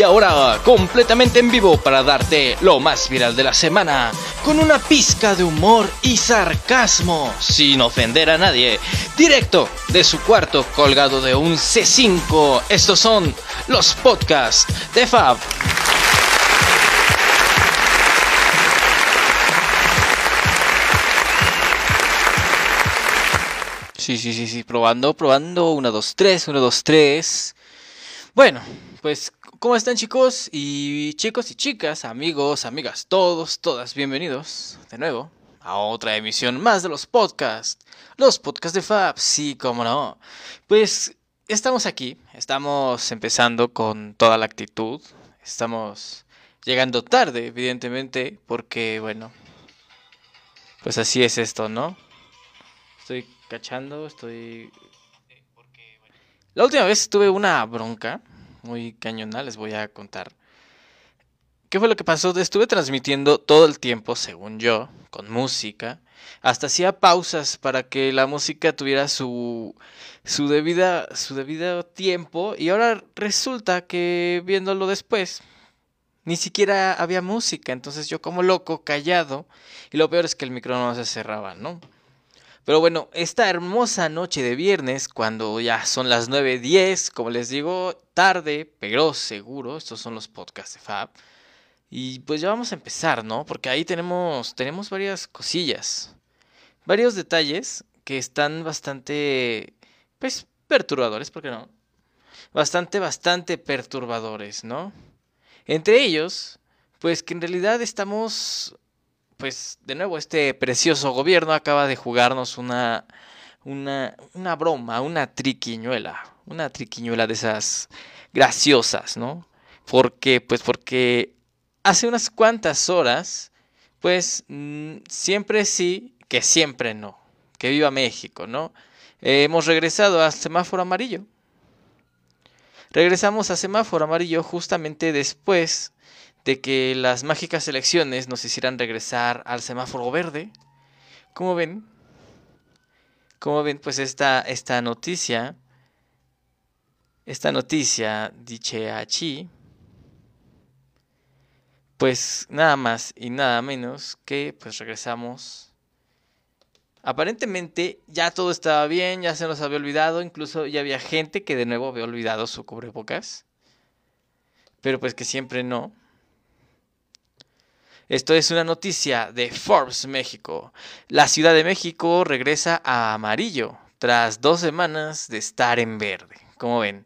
Y ahora, completamente en vivo para darte lo más viral de la semana, con una pizca de humor y sarcasmo, sin ofender a nadie, directo de su cuarto colgado de un C5. Estos son los podcasts de Fab. Sí, sí, sí, sí, probando, probando. 1, 2, 3, 1, 2, 3. Bueno, pues, ¿cómo están chicos y chicos y chicas, amigos, amigas, todos, todas, bienvenidos de nuevo a otra emisión más de los podcasts. Los podcasts de Fab, sí, cómo no. Pues estamos aquí, estamos empezando con toda la actitud. Estamos llegando tarde, evidentemente, porque, bueno, pues así es esto, ¿no? Estoy cachando, estoy... La última vez tuve una bronca muy cañona, les voy a contar. ¿Qué fue lo que pasó? Estuve transmitiendo todo el tiempo, según yo, con música. Hasta hacía pausas para que la música tuviera su, su, debida, su debido tiempo. Y ahora resulta que viéndolo después, ni siquiera había música. Entonces yo como loco, callado. Y lo peor es que el micrófono no se cerraba, ¿no? Pero bueno, esta hermosa noche de viernes, cuando ya son las 9.10, como les digo, tarde, pero seguro, estos son los podcasts de Fab. Y pues ya vamos a empezar, ¿no? Porque ahí tenemos, tenemos varias cosillas, varios detalles que están bastante, pues, perturbadores, ¿por qué no? Bastante, bastante perturbadores, ¿no? Entre ellos, pues que en realidad estamos pues de nuevo este precioso gobierno acaba de jugarnos una, una, una broma, una triquiñuela, una triquiñuela de esas graciosas, ¿no? Porque, pues porque hace unas cuantas horas, pues mm, siempre sí, que siempre no, que viva México, ¿no? hemos regresado al semáforo amarillo. Regresamos a semáforo amarillo justamente después de que las mágicas elecciones nos hicieran regresar al semáforo verde. ¿Cómo ven? ¿Cómo ven? Pues esta, esta noticia, esta noticia, dice aquí, pues nada más y nada menos que pues regresamos. Aparentemente ya todo estaba bien, ya se nos había olvidado, incluso ya había gente que de nuevo había olvidado su cubrebocas. Pero pues que siempre no. Esto es una noticia de Forbes México. La Ciudad de México regresa a amarillo tras dos semanas de estar en verde. Como ven,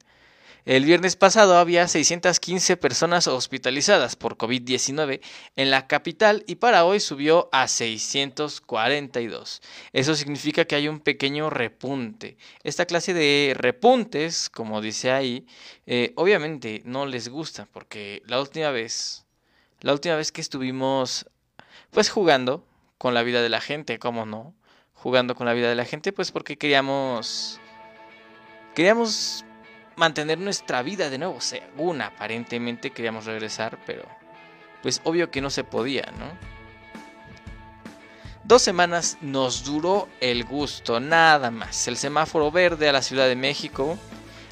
el viernes pasado había 615 personas hospitalizadas por COVID-19 en la capital y para hoy subió a 642. Eso significa que hay un pequeño repunte. Esta clase de repuntes, como dice ahí, eh, obviamente no les gusta porque la última vez la última vez que estuvimos, pues jugando con la vida de la gente, ¿cómo no? Jugando con la vida de la gente, pues porque queríamos, queríamos mantener nuestra vida de nuevo, según aparentemente queríamos regresar, pero pues obvio que no se podía, ¿no? Dos semanas nos duró el gusto, nada más. El semáforo verde a la Ciudad de México.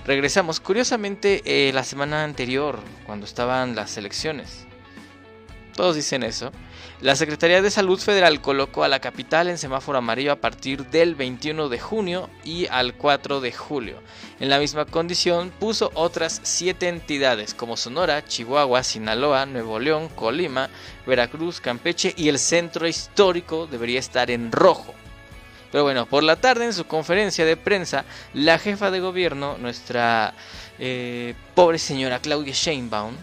Regresamos, curiosamente, eh, la semana anterior, cuando estaban las elecciones todos dicen eso. La Secretaría de Salud Federal colocó a la capital en semáforo amarillo a partir del 21 de junio y al 4 de julio. En la misma condición puso otras siete entidades como Sonora, Chihuahua, Sinaloa, Nuevo León, Colima, Veracruz, Campeche y el centro histórico debería estar en rojo. Pero bueno, por la tarde en su conferencia de prensa, la jefa de gobierno, nuestra eh, pobre señora Claudia Sheinbaum,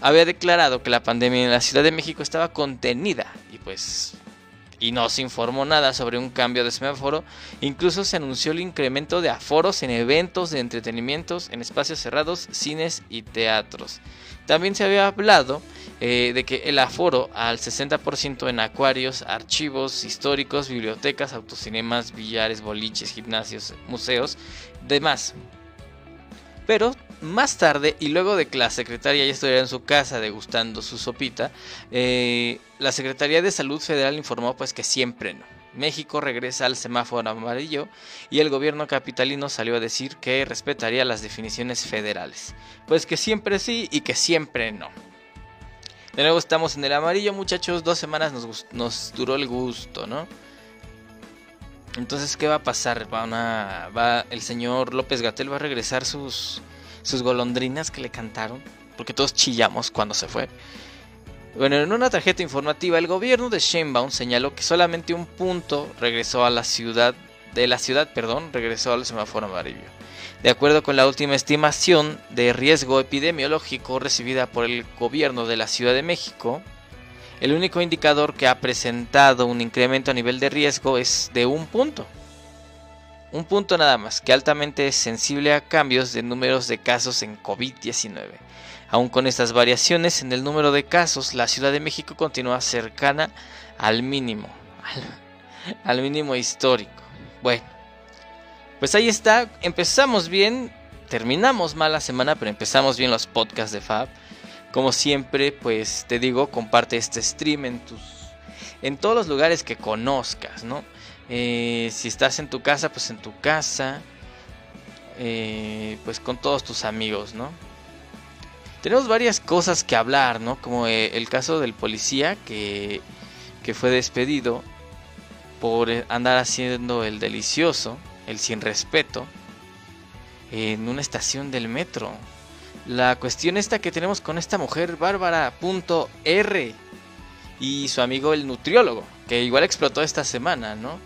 había declarado que la pandemia en la Ciudad de México estaba contenida y pues y no se informó nada sobre un cambio de semáforo, incluso se anunció el incremento de aforos en eventos de entretenimientos, en espacios cerrados, cines y teatros. También se había hablado eh, de que el aforo al 60% en acuarios, archivos históricos, bibliotecas, autocinemas, billares, boliches, gimnasios, museos, demás. Pero más tarde, y luego de que la secretaria ya estuviera en su casa degustando su sopita, eh, la Secretaría de Salud Federal informó pues que siempre no. México regresa al semáforo amarillo y el gobierno capitalino salió a decir que respetaría las definiciones federales. Pues que siempre sí y que siempre no. De nuevo estamos en el amarillo, muchachos. Dos semanas nos, duró el gusto, ¿no? Entonces, ¿qué va a pasar? va, el señor López Gatel va a regresar sus, sus golondrinas que le cantaron. Porque todos chillamos cuando se fue. Bueno, en una tarjeta informativa, el gobierno de Sheinbaum señaló que solamente un punto regresó a la ciudad, de la ciudad, perdón, regresó al semáforo amarillo. De acuerdo con la última estimación de riesgo epidemiológico recibida por el gobierno de la Ciudad de México, el único indicador que ha presentado un incremento a nivel de riesgo es de un punto. Un punto nada más, que altamente es sensible a cambios de números de casos en COVID-19. Aún con estas variaciones en el número de casos, la Ciudad de México continúa cercana al mínimo, al, mínimo histórico. Bueno, pues ahí está, empezamos bien, terminamos mal la semana, pero empezamos bien los podcasts de Fab. Como siempre, pues te digo, comparte este stream en tus en todos los lugares que conozcas, ¿no? Eh, si estás en tu casa, pues en tu casa, eh, pues con todos tus amigos, ¿no? Tenemos varias cosas que hablar, ¿no? Como eh, el caso del policía que, que fue despedido por andar haciendo el delicioso, el sin respeto, en una estación del metro. La cuestión esta que tenemos con esta mujer, Bárbara.r y su amigo el nutriólogo, que igual explotó esta semana, ¿no?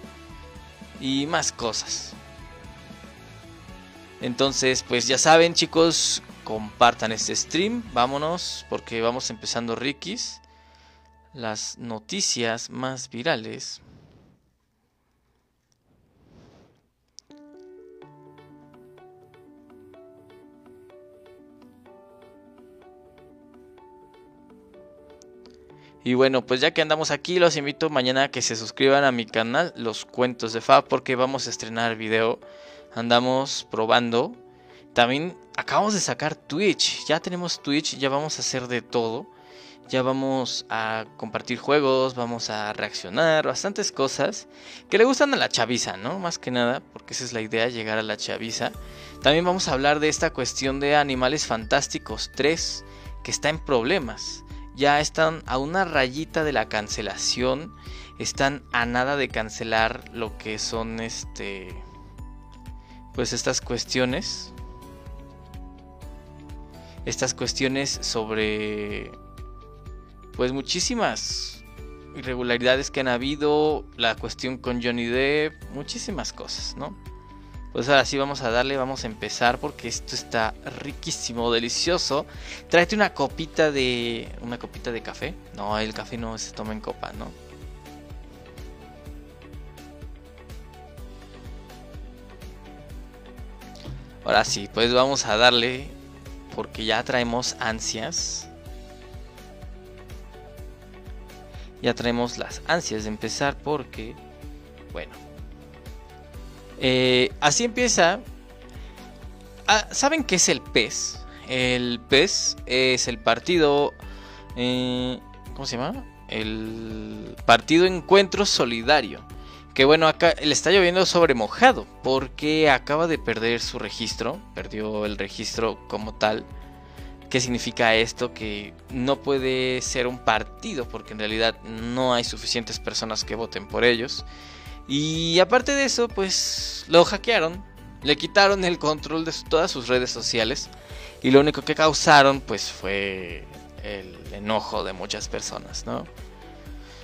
Y más cosas. Entonces, pues ya saben chicos, compartan este stream. Vámonos porque vamos empezando Rikis. Las noticias más virales. Y bueno, pues ya que andamos aquí, los invito mañana a que se suscriban a mi canal, Los Cuentos de Fab, porque vamos a estrenar video. Andamos probando también acabamos de sacar Twitch. Ya tenemos Twitch, ya vamos a hacer de todo. Ya vamos a compartir juegos, vamos a reaccionar, bastantes cosas que le gustan a la chaviza, ¿no? Más que nada, porque esa es la idea, llegar a la chaviza. También vamos a hablar de esta cuestión de Animales Fantásticos 3, que está en problemas. Ya están a una rayita de la cancelación, están a nada de cancelar lo que son este pues estas cuestiones estas cuestiones sobre pues muchísimas irregularidades que han habido, la cuestión con Johnny Depp, muchísimas cosas, ¿no? Pues ahora sí vamos a darle, vamos a empezar porque esto está riquísimo, delicioso. Tráete una copita de una copita de café. No, el café no se toma en copa, ¿no? Ahora sí, pues vamos a darle porque ya traemos ansias. Ya traemos las ansias de empezar porque, bueno, eh, así empieza. Ah, ¿Saben qué es el PES? El PES es el partido... Eh, ¿Cómo se llama? El Partido Encuentro Solidario. Que bueno, acá le está lloviendo sobre mojado porque acaba de perder su registro, perdió el registro como tal. ¿Qué significa esto? Que no puede ser un partido porque en realidad no hay suficientes personas que voten por ellos. Y aparte de eso, pues lo hackearon, le quitaron el control de todas sus redes sociales y lo único que causaron pues fue el enojo de muchas personas, ¿no?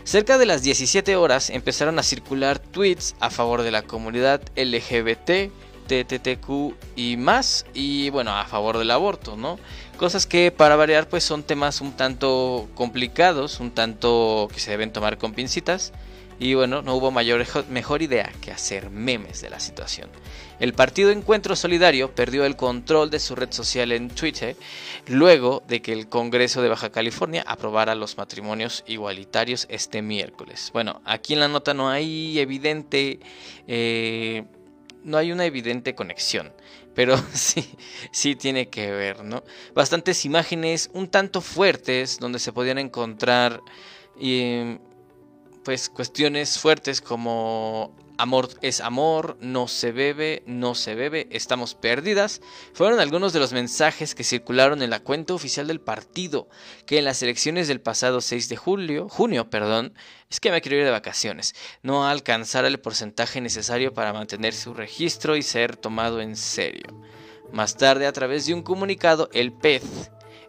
Cerca de las 17 horas empezaron a circular tweets a favor de la comunidad LGBT, TTTQ y más, y bueno, a favor del aborto, ¿no? Cosas que para variar pues son temas un tanto complicados, un tanto que se deben tomar con pincitas. Y bueno, no hubo mayor, mejor idea que hacer memes de la situación. El partido Encuentro Solidario perdió el control de su red social en Twitter luego de que el Congreso de Baja California aprobara los matrimonios igualitarios este miércoles. Bueno, aquí en la nota no hay evidente... Eh, no hay una evidente conexión, pero sí, sí tiene que ver, ¿no? Bastantes imágenes un tanto fuertes donde se podían encontrar... Eh, pues cuestiones fuertes como Amor es amor, no se bebe, no se bebe, estamos perdidas, fueron algunos de los mensajes que circularon en la cuenta oficial del partido, que en las elecciones del pasado 6 de julio, junio, perdón, es que me quiero ir de vacaciones, no alcanzara el porcentaje necesario para mantener su registro y ser tomado en serio. Más tarde, a través de un comunicado, el PEZ,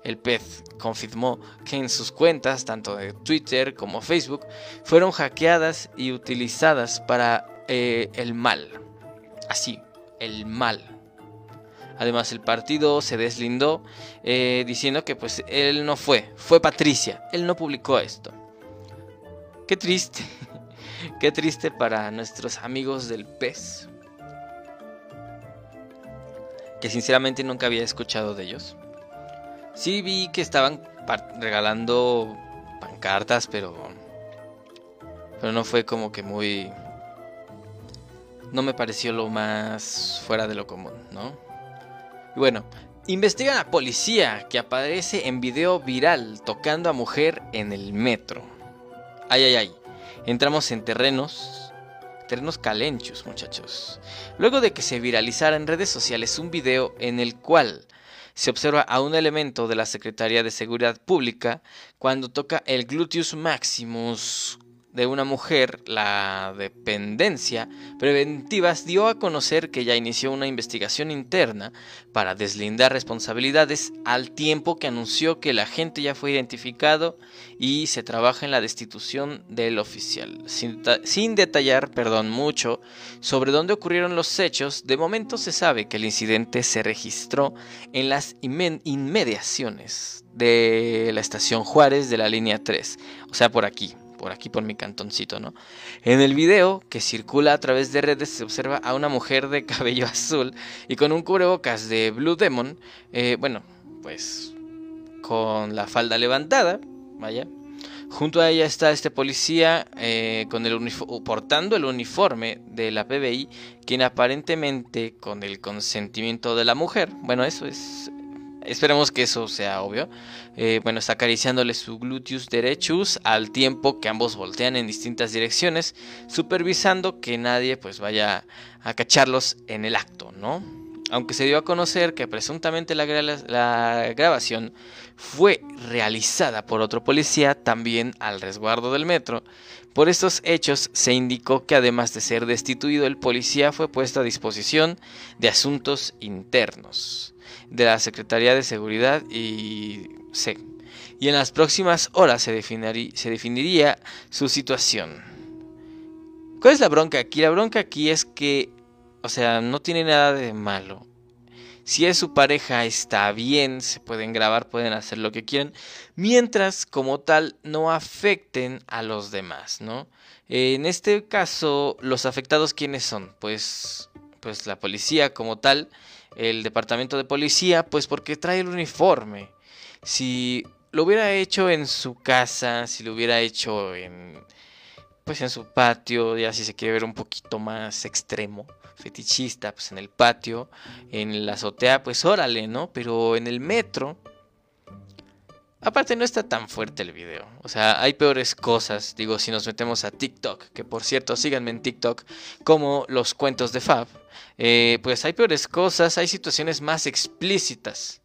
el pez confirmó que en sus cuentas, tanto de Twitter como Facebook, fueron hackeadas y utilizadas para eh, el mal. Así, el mal. Además, el partido se deslindó eh, diciendo que pues él no fue, fue Patricia, él no publicó esto. Qué triste, qué triste para nuestros amigos del pez. Que sinceramente nunca había escuchado de ellos. Sí vi que estaban regalando pancartas, pero pero no fue como que muy no me pareció lo más fuera de lo común, ¿no? Y bueno, investigan a policía que aparece en video viral tocando a mujer en el metro. Ay, ay, ay. Entramos en terrenos, terrenos calenchos, muchachos. Luego de que se viralizara en redes sociales un video en el cual se observa a un elemento de la Secretaría de Seguridad Pública cuando toca el gluteus maximus de una mujer, la dependencia preventivas dio a conocer que ya inició una investigación interna para deslindar responsabilidades al tiempo que anunció que el agente ya fue identificado y se trabaja en la destitución del oficial. Sin, detallar, perdón, mucho sobre dónde ocurrieron los hechos, de momento se sabe que el incidente se registró en las inmediaciones de la estación Juárez de la línea 3, o sea, por aquí, por aquí por mi cantoncito, ¿no? En el video que circula a través de redes se observa a una mujer de cabello azul y con un cubrebocas de Blue Demon, eh, bueno, pues con la falda levantada, vaya. Junto a ella está este policía eh, con el portando el uniforme de la PBI, quien aparentemente con el consentimiento de la mujer, bueno, eso es Esperemos que eso sea obvio. Eh, bueno, está acariciándole su gluteus derechus al tiempo que ambos voltean en distintas direcciones, supervisando que nadie pues vaya a cacharlos en el acto, ¿no? Aunque se dio a conocer que presuntamente la, la grabación fue realizada por otro policía también al resguardo del metro, por estos hechos se indicó que además de ser destituido, el policía fue puesto a disposición de asuntos internos de la Secretaría de Seguridad y C. Y en las próximas horas se, se definiría su situación. ¿Cuál es la bronca aquí? La bronca aquí es que, o sea, no tiene nada de malo. Si es su pareja, está bien, se pueden grabar, pueden hacer lo que quieran, mientras como tal no afecten a los demás, ¿no? En este caso, los afectados, ¿quiénes son? Pues, pues la policía como tal, el departamento de policía, pues porque trae el uniforme. Si lo hubiera hecho en su casa, si lo hubiera hecho en pues en su patio, ya si se quiere ver un poquito más extremo, fetichista, pues en el patio, en la azotea, pues órale, ¿no? Pero en el metro, aparte no está tan fuerte el video, o sea, hay peores cosas, digo, si nos metemos a TikTok, que por cierto, síganme en TikTok, como los cuentos de Fab, eh, pues hay peores cosas, hay situaciones más explícitas.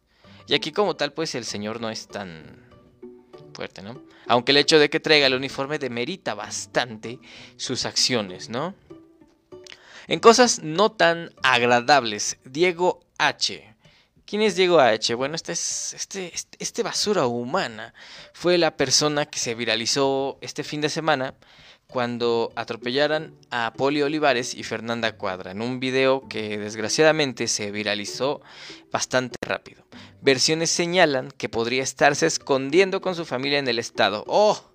Y aquí como tal, pues el señor no es tan fuerte, ¿no? Aunque el hecho de que traiga el uniforme demerita bastante sus acciones, ¿no? En cosas no tan agradables, Diego H. ¿Quién es Diego H? Bueno, este, es, este, este, basura humana fue la persona que se viralizó este fin de semana cuando atropellaran a Poli Olivares y Fernanda Cuadra en un video que desgraciadamente se viralizó bastante rápido. Versiones señalan que podría estarse escondiendo con su familia en el estado. ¡Oh!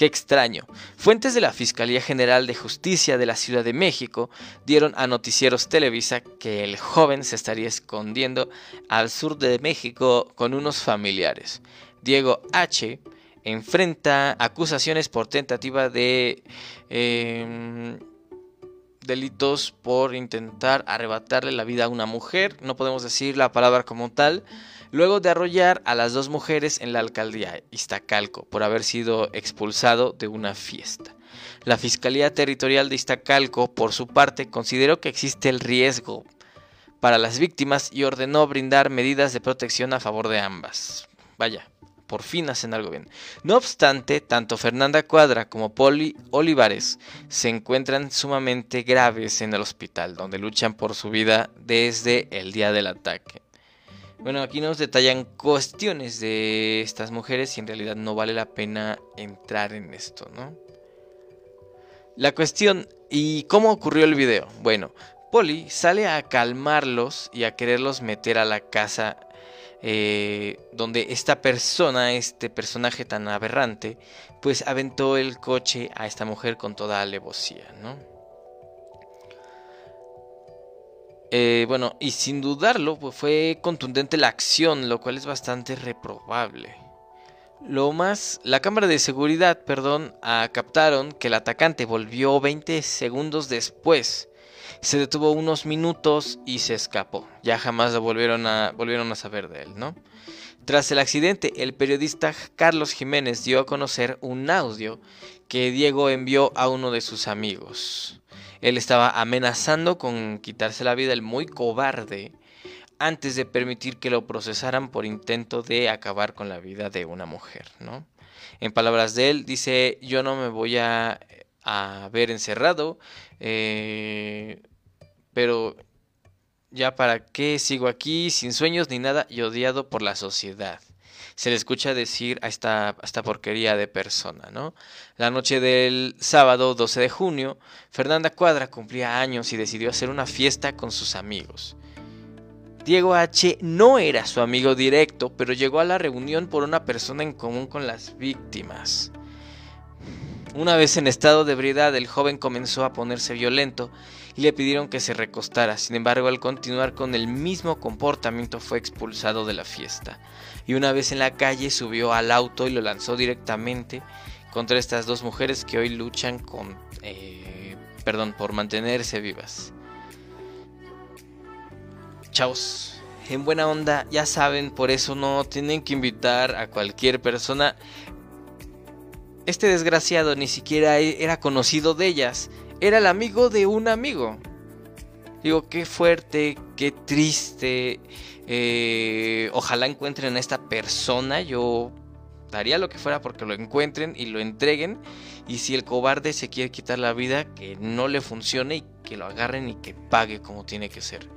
Qué extraño. Fuentes de la Fiscalía General de Justicia de la Ciudad de México dieron a Noticieros Televisa que el joven se estaría escondiendo al sur de México con unos familiares. Diego H enfrenta acusaciones por tentativa de em, delitos por intentar arrebatarle la vida a una mujer, no podemos decir la palabra como tal, luego de arrollar a las dos mujeres en la alcaldía Iztacalco por haber sido expulsado de una fiesta. La Fiscalía Territorial de Iztacalco, por su parte, consideró que existe el riesgo para las víctimas y ordenó brindar medidas de protección a favor de ambas. Vaya, por fin hacen algo bien. No obstante, tanto Fernanda Cuadra como Poli Olivares se encuentran sumamente graves en el hospital, donde luchan por su vida desde el día del ataque. Bueno, aquí nos detallan cuestiones de estas mujeres y en realidad no vale la pena entrar en esto, ¿no? La cuestión, ¿y cómo ocurrió el video? Bueno, Polly sale a calmarlos y a quererlos meter a la casa eh, donde esta persona, este personaje tan aberrante, pues aventó el coche a esta mujer con toda alevosía, ¿no? Eh, bueno, y sin dudarlo, pues fue contundente la acción, lo cual es bastante reprobable. Lo más, la cámara de seguridad, perdón, captaron que el atacante volvió 20 segundos después se detuvo unos minutos y se escapó. Ya jamás volvieron a, volvieron a saber de él, ¿no? Tras el accidente, el periodista Carlos Jiménez dio a conocer un audio que Diego envió a uno de sus amigos. Él estaba amenazando con quitarse la vida el muy cobarde antes de permitir que lo procesaran por intento de acabar con la vida de una mujer, ¿no? En palabras de él, dice, yo no me voy a, ver encerrado, eh, pero ya para qué sigo aquí sin sueños ni nada y odiado por la sociedad. Se le escucha decir a esta, esta porquería de persona, ¿no? La noche del sábado 12 de junio, Fernanda Cuadra cumplía años y decidió hacer una fiesta con sus amigos. Diego H. no era su amigo directo, pero llegó a la reunión por una persona en común con las víctimas. Una vez en estado de ebriedad, el joven comenzó a ponerse violento y le pidieron que se recostara. Sin embargo, al continuar con el mismo comportamiento fue expulsado de la fiesta. Y una vez en la calle subió al auto y lo lanzó directamente contra estas dos mujeres que hoy luchan con, eh, perdón, por mantenerse vivas. Chaos. En buena onda, ya saben, por eso no tienen que invitar a cualquier persona este desgraciado ni siquiera e-, era conocido de ellas, era el amigo de un amigo. Digo, qué fuerte, qué triste. Eh, ojalá encuentren a esta persona. Yo daría lo que fuera porque lo encuentren y lo entreguen. Y si el cobarde se quiere quitar la vida, que no le funcione y que lo agarren y que pague como tiene que ser.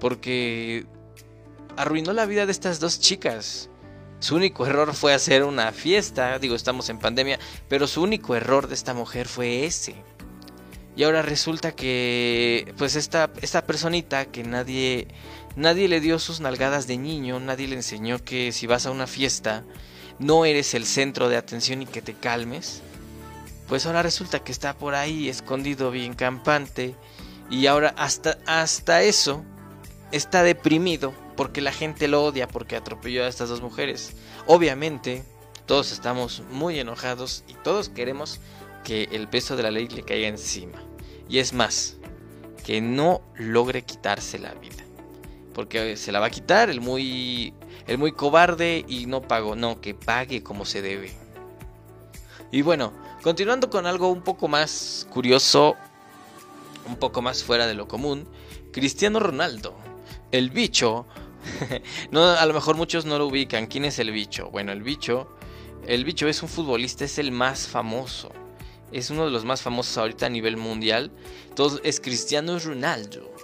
Porque arruinó la vida de estas dos chicas. Su único error fue hacer una fiesta, digo, estamos en pandemia, pero su único error de esta mujer fue ese. Y ahora resulta que, pues esta, esta personita que nadie, nadie le dio sus nalgadas de niño, nadie le enseñó que si vas a una fiesta no eres el centro de atención y que te calmes, pues ahora resulta que está por ahí escondido bien campante y ahora hasta, hasta eso está deprimido porque la gente lo odia porque atropelló a estas dos mujeres. Obviamente, todos estamos muy enojados y todos queremos que el peso de la ley le caiga encima. Y es más, que no logre quitarse la vida. Porque se la va a quitar el muy el muy cobarde y no pago, no, que pague como se debe. Y bueno, continuando con algo un poco más curioso, un poco más fuera de lo común, Cristiano Ronaldo, el bicho, no, a lo mejor muchos no lo ubican. ¿Quién es el bicho? Bueno, el bicho, el bicho es un futbolista, es el más famoso. Es uno de los más famosos ahorita a nivel mundial. Todo es Cristiano Ronaldo.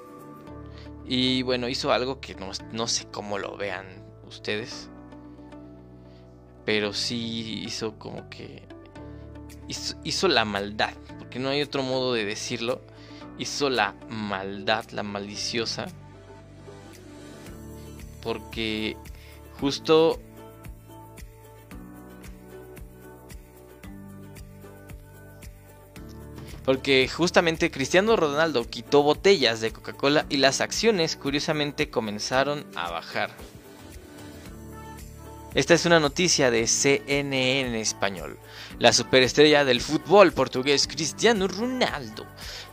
Y bueno, hizo algo que no, sé cómo lo vean ustedes. Pero sí hizo como que... hizo la maldad. Porque no hay otro modo de decirlo. Hizo la maldad, la maliciosa porque justo porque justamente Cristiano Ronaldo quitó botellas de Coca-Cola y las acciones curiosamente comenzaron a bajar. Esta es una noticia de CNN español. La superestrella del fútbol portugués Cristiano Ronaldo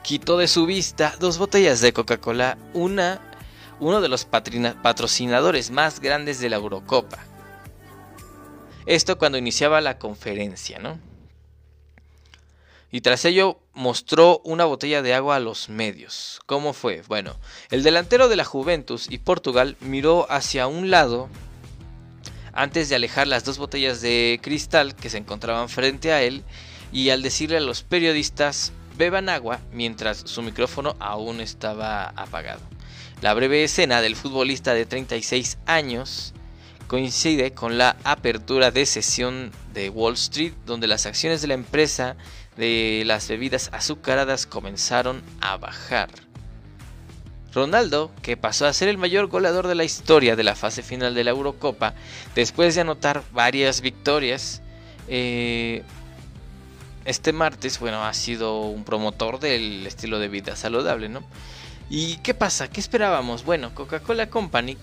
quitó de su vista dos botellas de Coca-Cola, una uno de los patrocinadores más grandes de la Eurocopa. Esto cuando iniciaba la conferencia, ¿no? Y tras ello mostró una botella de agua a los medios. ¿Cómo fue? Bueno, el delantero de la Juventus y Portugal miró hacia un lado antes de alejar las dos botellas de cristal que se encontraban frente a él y al decirle a los periodistas beban agua mientras su micrófono aún estaba apagado. La breve escena del futbolista de 36 años coincide con la apertura de sesión de Wall Street donde las acciones de la empresa de las bebidas azucaradas comenzaron a bajar. Ronaldo, que pasó a ser el mayor goleador de la historia de la fase final de la Eurocopa, después de anotar varias victorias, eh, este martes, bueno, ha sido un promotor del estilo de vida saludable, ¿no? ¿Y qué pasa? ¿Qué esperábamos? Bueno, Coca-Cola Company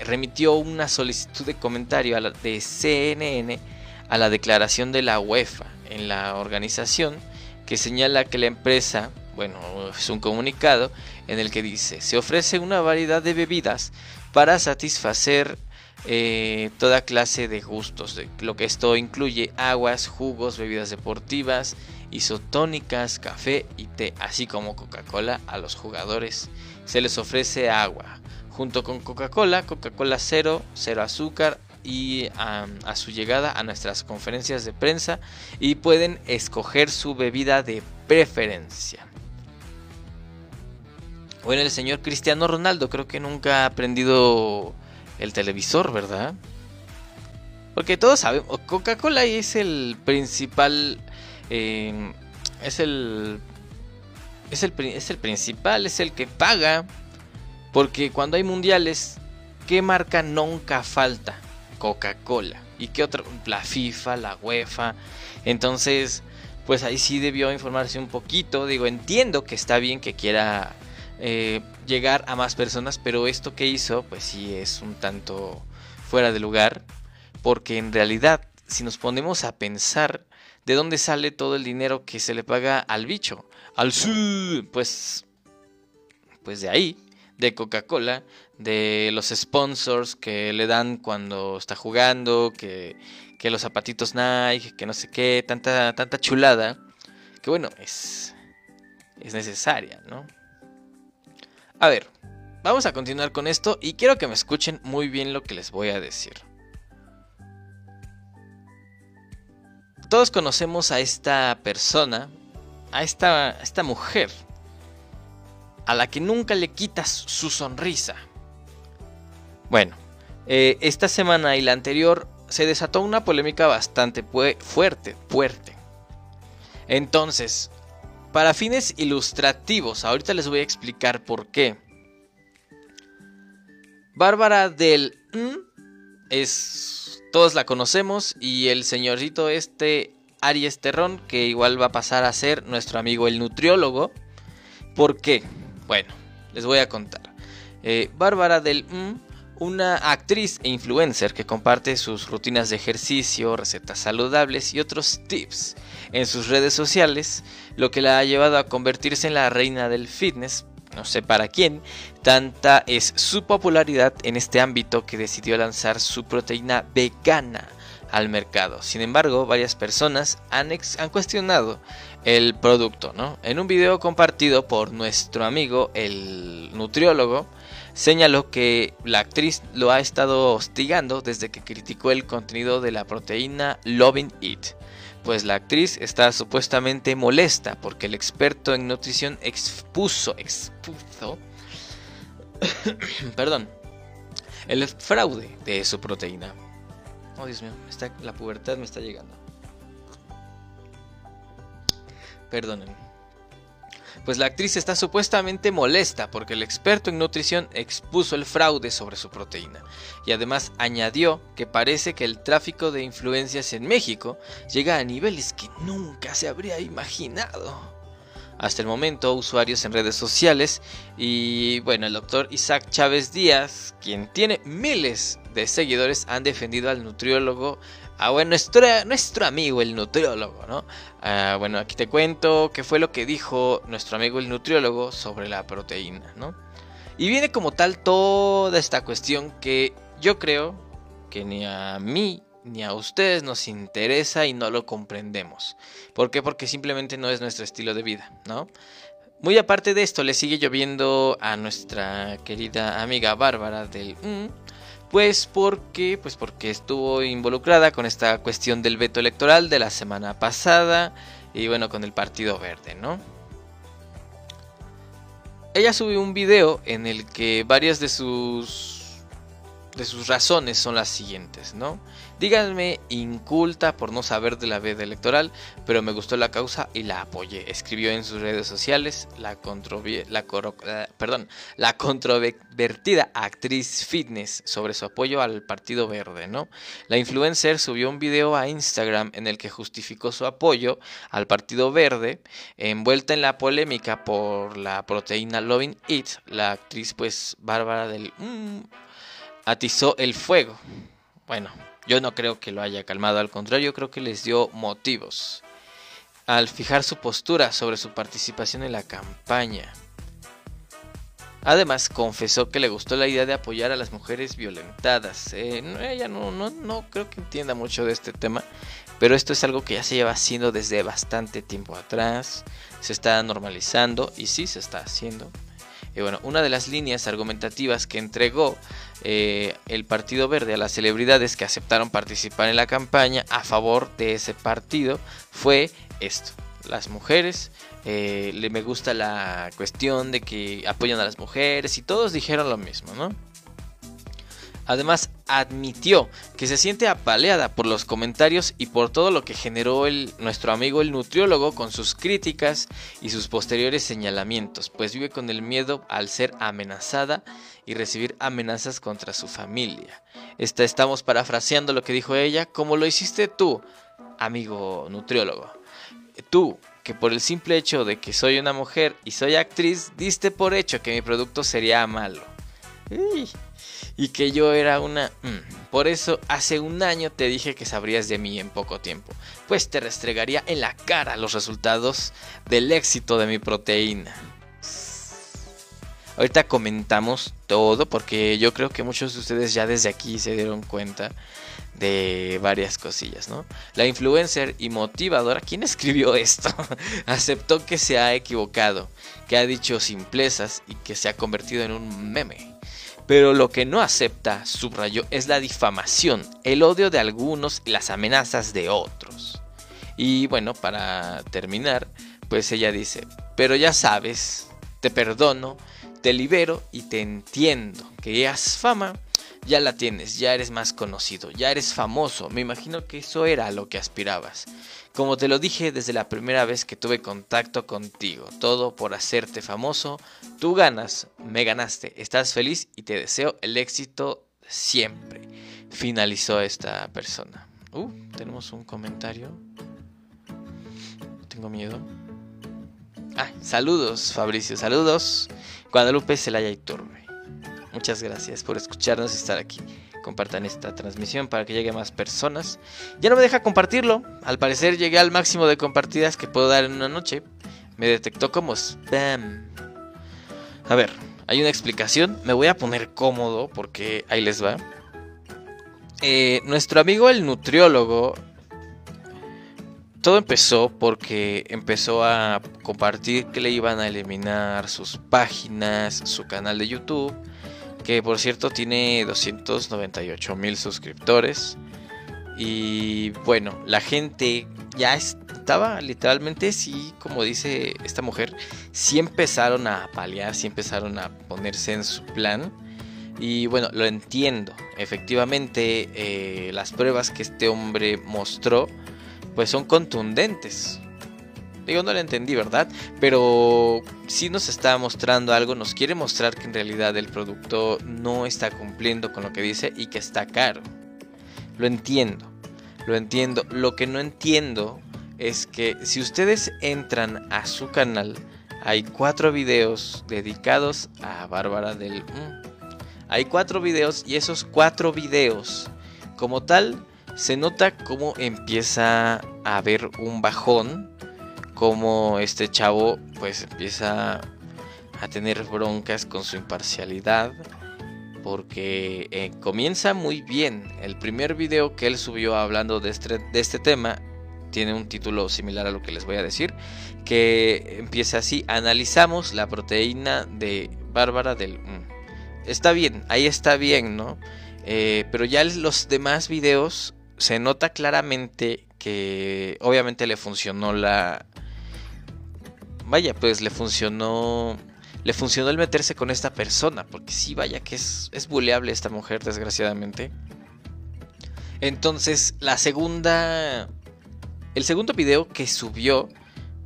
remitió una solicitud de comentario a la de CNN a la declaración de la UEFA en la organización que señala que la empresa, bueno, es un comunicado en el que dice, se ofrece una variedad de bebidas para satisfacer eh, toda clase de gustos, lo que esto incluye aguas, jugos, bebidas deportivas, isotónicas, café y té, así como Coca-Cola a los jugadores. Se les ofrece agua, junto con Coca-Cola, Coca-Cola cero, cero azúcar, y a, su llegada a nuestras conferencias de prensa y pueden escoger su bebida de preferencia. Bueno, el señor Cristiano Ronaldo creo que nunca ha aprendido el televisor, ¿verdad? Porque todos sabemos, Coca-Cola es el principal... Eh, es el, es el... Es el principal, es el que paga. Porque cuando hay mundiales, ¿qué marca nunca falta? Coca-Cola. ¿Y qué otro? La FIFA, la UEFA. Entonces, pues ahí sí debió informarse un poquito. Digo, entiendo que está bien que quiera eh, llegar a más personas, pero esto que hizo, pues sí es un tanto fuera de lugar. Porque en realidad, si nos ponemos a pensar de dónde sale todo el dinero que se le paga al bicho, al su, pues, pues de ahí de Coca-Cola, de los sponsors que le dan cuando está jugando, que, que, los zapatitos Nike, que no sé qué, tanta, tanta chulada, que bueno, es, es necesaria, ¿no? A ver, vamos a continuar con esto y quiero que me escuchen muy bien lo que les voy a decir. Todos conocemos a esta persona, a esta, a esta mujer, a la que nunca le quitas su sonrisa. Bueno, eh, esta semana y la anterior se desató una polémica bastante fuerte, fuerte. Entonces, para fines ilustrativos, ahorita les voy a explicar por qué. Bárbara del es todos la conocemos y el señorito este Aries Terrón que igual va a pasar a ser nuestro amigo el nutriólogo. ¿Por qué? Bueno, les voy a contar. Eh, Bárbara del M, una actriz e influencer que comparte sus rutinas de ejercicio, recetas saludables y otros tips en sus redes sociales, lo que la ha llevado a convertirse en la reina del fitness. No sé para quién, tanta es su popularidad en este ámbito que decidió lanzar su proteína vegana al mercado. Sin embargo, varias personas han, cuestionado el producto. En un video compartido por nuestro amigo el nutriólogo, señaló que la actriz lo ha estado hostigando desde que criticó el contenido de la proteína Loving It, pues la actriz está supuestamente molesta porque el experto en nutrición expuso, expuso, perdón, el fraude de su proteína. Oh Dios mío, la pubertad me está llegando. Perdonen. Pues la actriz está supuestamente molesta porque el experto en nutrición expuso el fraude sobre su proteína y además añadió que parece que el tráfico de influencias en México llega a niveles que nunca se habría imaginado. Hasta el momento, usuarios en redes sociales y bueno, el doctor Isaac Chávez Díaz, quien tiene miles de seguidores, han defendido al nutriólogo Ah, bueno, nuestro, nuestro amigo el nutriólogo, ¿no? Ah, bueno, aquí te cuento qué fue lo que dijo nuestro amigo el nutriólogo sobre la proteína, ¿no? Y viene como tal toda esta cuestión que yo creo que ni a mí ni a ustedes nos interesa y no lo comprendemos. ¿Por qué? Porque simplemente no es nuestro estilo de vida, ¿no? Muy aparte de esto, le sigue lloviendo a nuestra querida amiga Bárbara del... pues porque, pues porque estuvo involucrada con esta cuestión del veto electoral de la semana pasada y bueno, con el Partido Verde, ¿no? Ella subió un video en el que varias de sus de sus razones son las siguientes, ¿no? Díganme inculta por no saber de la veda electoral, pero me gustó la causa y la apoyé. Escribió en sus redes sociales la, la, eh, perdón, la controvertida actriz fitness sobre su apoyo al Partido Verde, ¿no? La influencer subió un video a Instagram en el que justificó su apoyo al Partido Verde, envuelta en la polémica por la proteína Loving It. La actriz, pues, Bárbara del... Mm, atizó el fuego. Bueno, yo no creo que lo haya calmado, al contrario, creo que les dio motivos al fijar su postura sobre su participación en la campaña. Además, confesó que le gustó la idea de apoyar a las mujeres violentadas. Eh, ella no, no, no creo que entienda mucho de este tema, pero esto es algo que ya se lleva haciendo desde bastante tiempo atrás. Se está normalizando y sí se está haciendo. Y bueno, una de las líneas argumentativas que entregó eh, el Partido Verde a las celebridades que aceptaron participar en la campaña a favor de ese partido fue esto. Las mujeres, eh, le me gusta la cuestión de que apoyan a las mujeres y todos dijeron lo mismo, ¿no? Además, admitió que se siente apaleada por los comentarios y por todo lo que generó el, nuestro amigo el nutriólogo con sus críticas y sus posteriores señalamientos, pues vive con el miedo al ser amenazada y recibir amenazas contra su familia. Esta, estamos parafraseando lo que dijo ella, como lo hiciste tú, amigo nutriólogo. Tú, que por el simple hecho de que soy una mujer y soy actriz, diste por hecho que mi producto sería malo y que yo era una... Mm. Por eso hace un año te dije que sabrías de mí en poco tiempo, pues te restregaría en la cara los resultados del éxito de mi proteína. Ahorita comentamos todo porque yo creo que muchos de ustedes ya desde aquí se dieron cuenta de varias cosillas, ¿no? La influencer y motivadora, ¿quién escribió esto? Aceptó que se ha equivocado, que ha dicho simplezas y que se ha convertido en un meme. Pero lo que no acepta, subrayó, es la difamación, el odio de algunos y las amenazas de otros. Y bueno, para terminar, pues ella dice, pero ya sabes, te perdono, te libero y te entiendo, que has fama, ya la tienes, ya eres más conocido, ya eres famoso, me imagino que eso era lo que aspirabas. Como te lo dije desde la primera vez que tuve contacto contigo, todo por hacerte famoso, tú ganas, me ganaste, estás feliz y te deseo el éxito siempre. Finalizó esta persona. Uh, tenemos un comentario. Tengo miedo. Ah, saludos Fabricio, saludos. Guadalupe Celaya Iturbe. Muchas gracias por escucharnos y estar aquí compartan esta transmisión para que llegue a más personas. Ya no me deja compartirlo. Al parecer llegué al máximo de compartidas que puedo dar en una noche. Me detectó como spam. A ver, hay una explicación. Me voy a poner cómodo porque ahí les va. Eh, nuestro amigo el nutriólogo. Todo empezó porque empezó a compartir que le iban a eliminar sus páginas, su canal de YouTube que por cierto tiene 298 mil suscriptores. Y bueno, la gente ya estaba literalmente, sí, como dice esta mujer, sí empezaron a paliar, sí empezaron a ponerse en su plan. Y bueno, lo entiendo. Efectivamente, eh, las pruebas que este hombre mostró, pues son contundentes. Digo, no lo entendí, ¿verdad? Pero si nos está mostrando algo, nos quiere mostrar que en realidad el producto no está cumpliendo con lo que dice y que está caro. Lo entiendo, lo entiendo. Lo que no entiendo es que si ustedes entran a su canal, hay cuatro videos dedicados a Bárbara del... Hay cuatro videos y esos cuatro videos, como tal, se nota cómo empieza a haber un bajón cómo este chavo pues empieza a tener broncas con su imparcialidad porque eh, comienza muy bien. El primer video que él subió hablando de este, de este tema tiene un título similar a lo que les voy a decir, que empieza así, analizamos la proteína de Bárbara del... Está bien, ahí está bien, ¿no? Eh, pero ya los demás videos se nota claramente que obviamente le funcionó la... Vaya, pues le funcionó le funcionó el meterse con esta persona, porque sí, vaya que es, es buleable esta mujer, desgraciadamente. Entonces, la segunda... El segundo video que subió,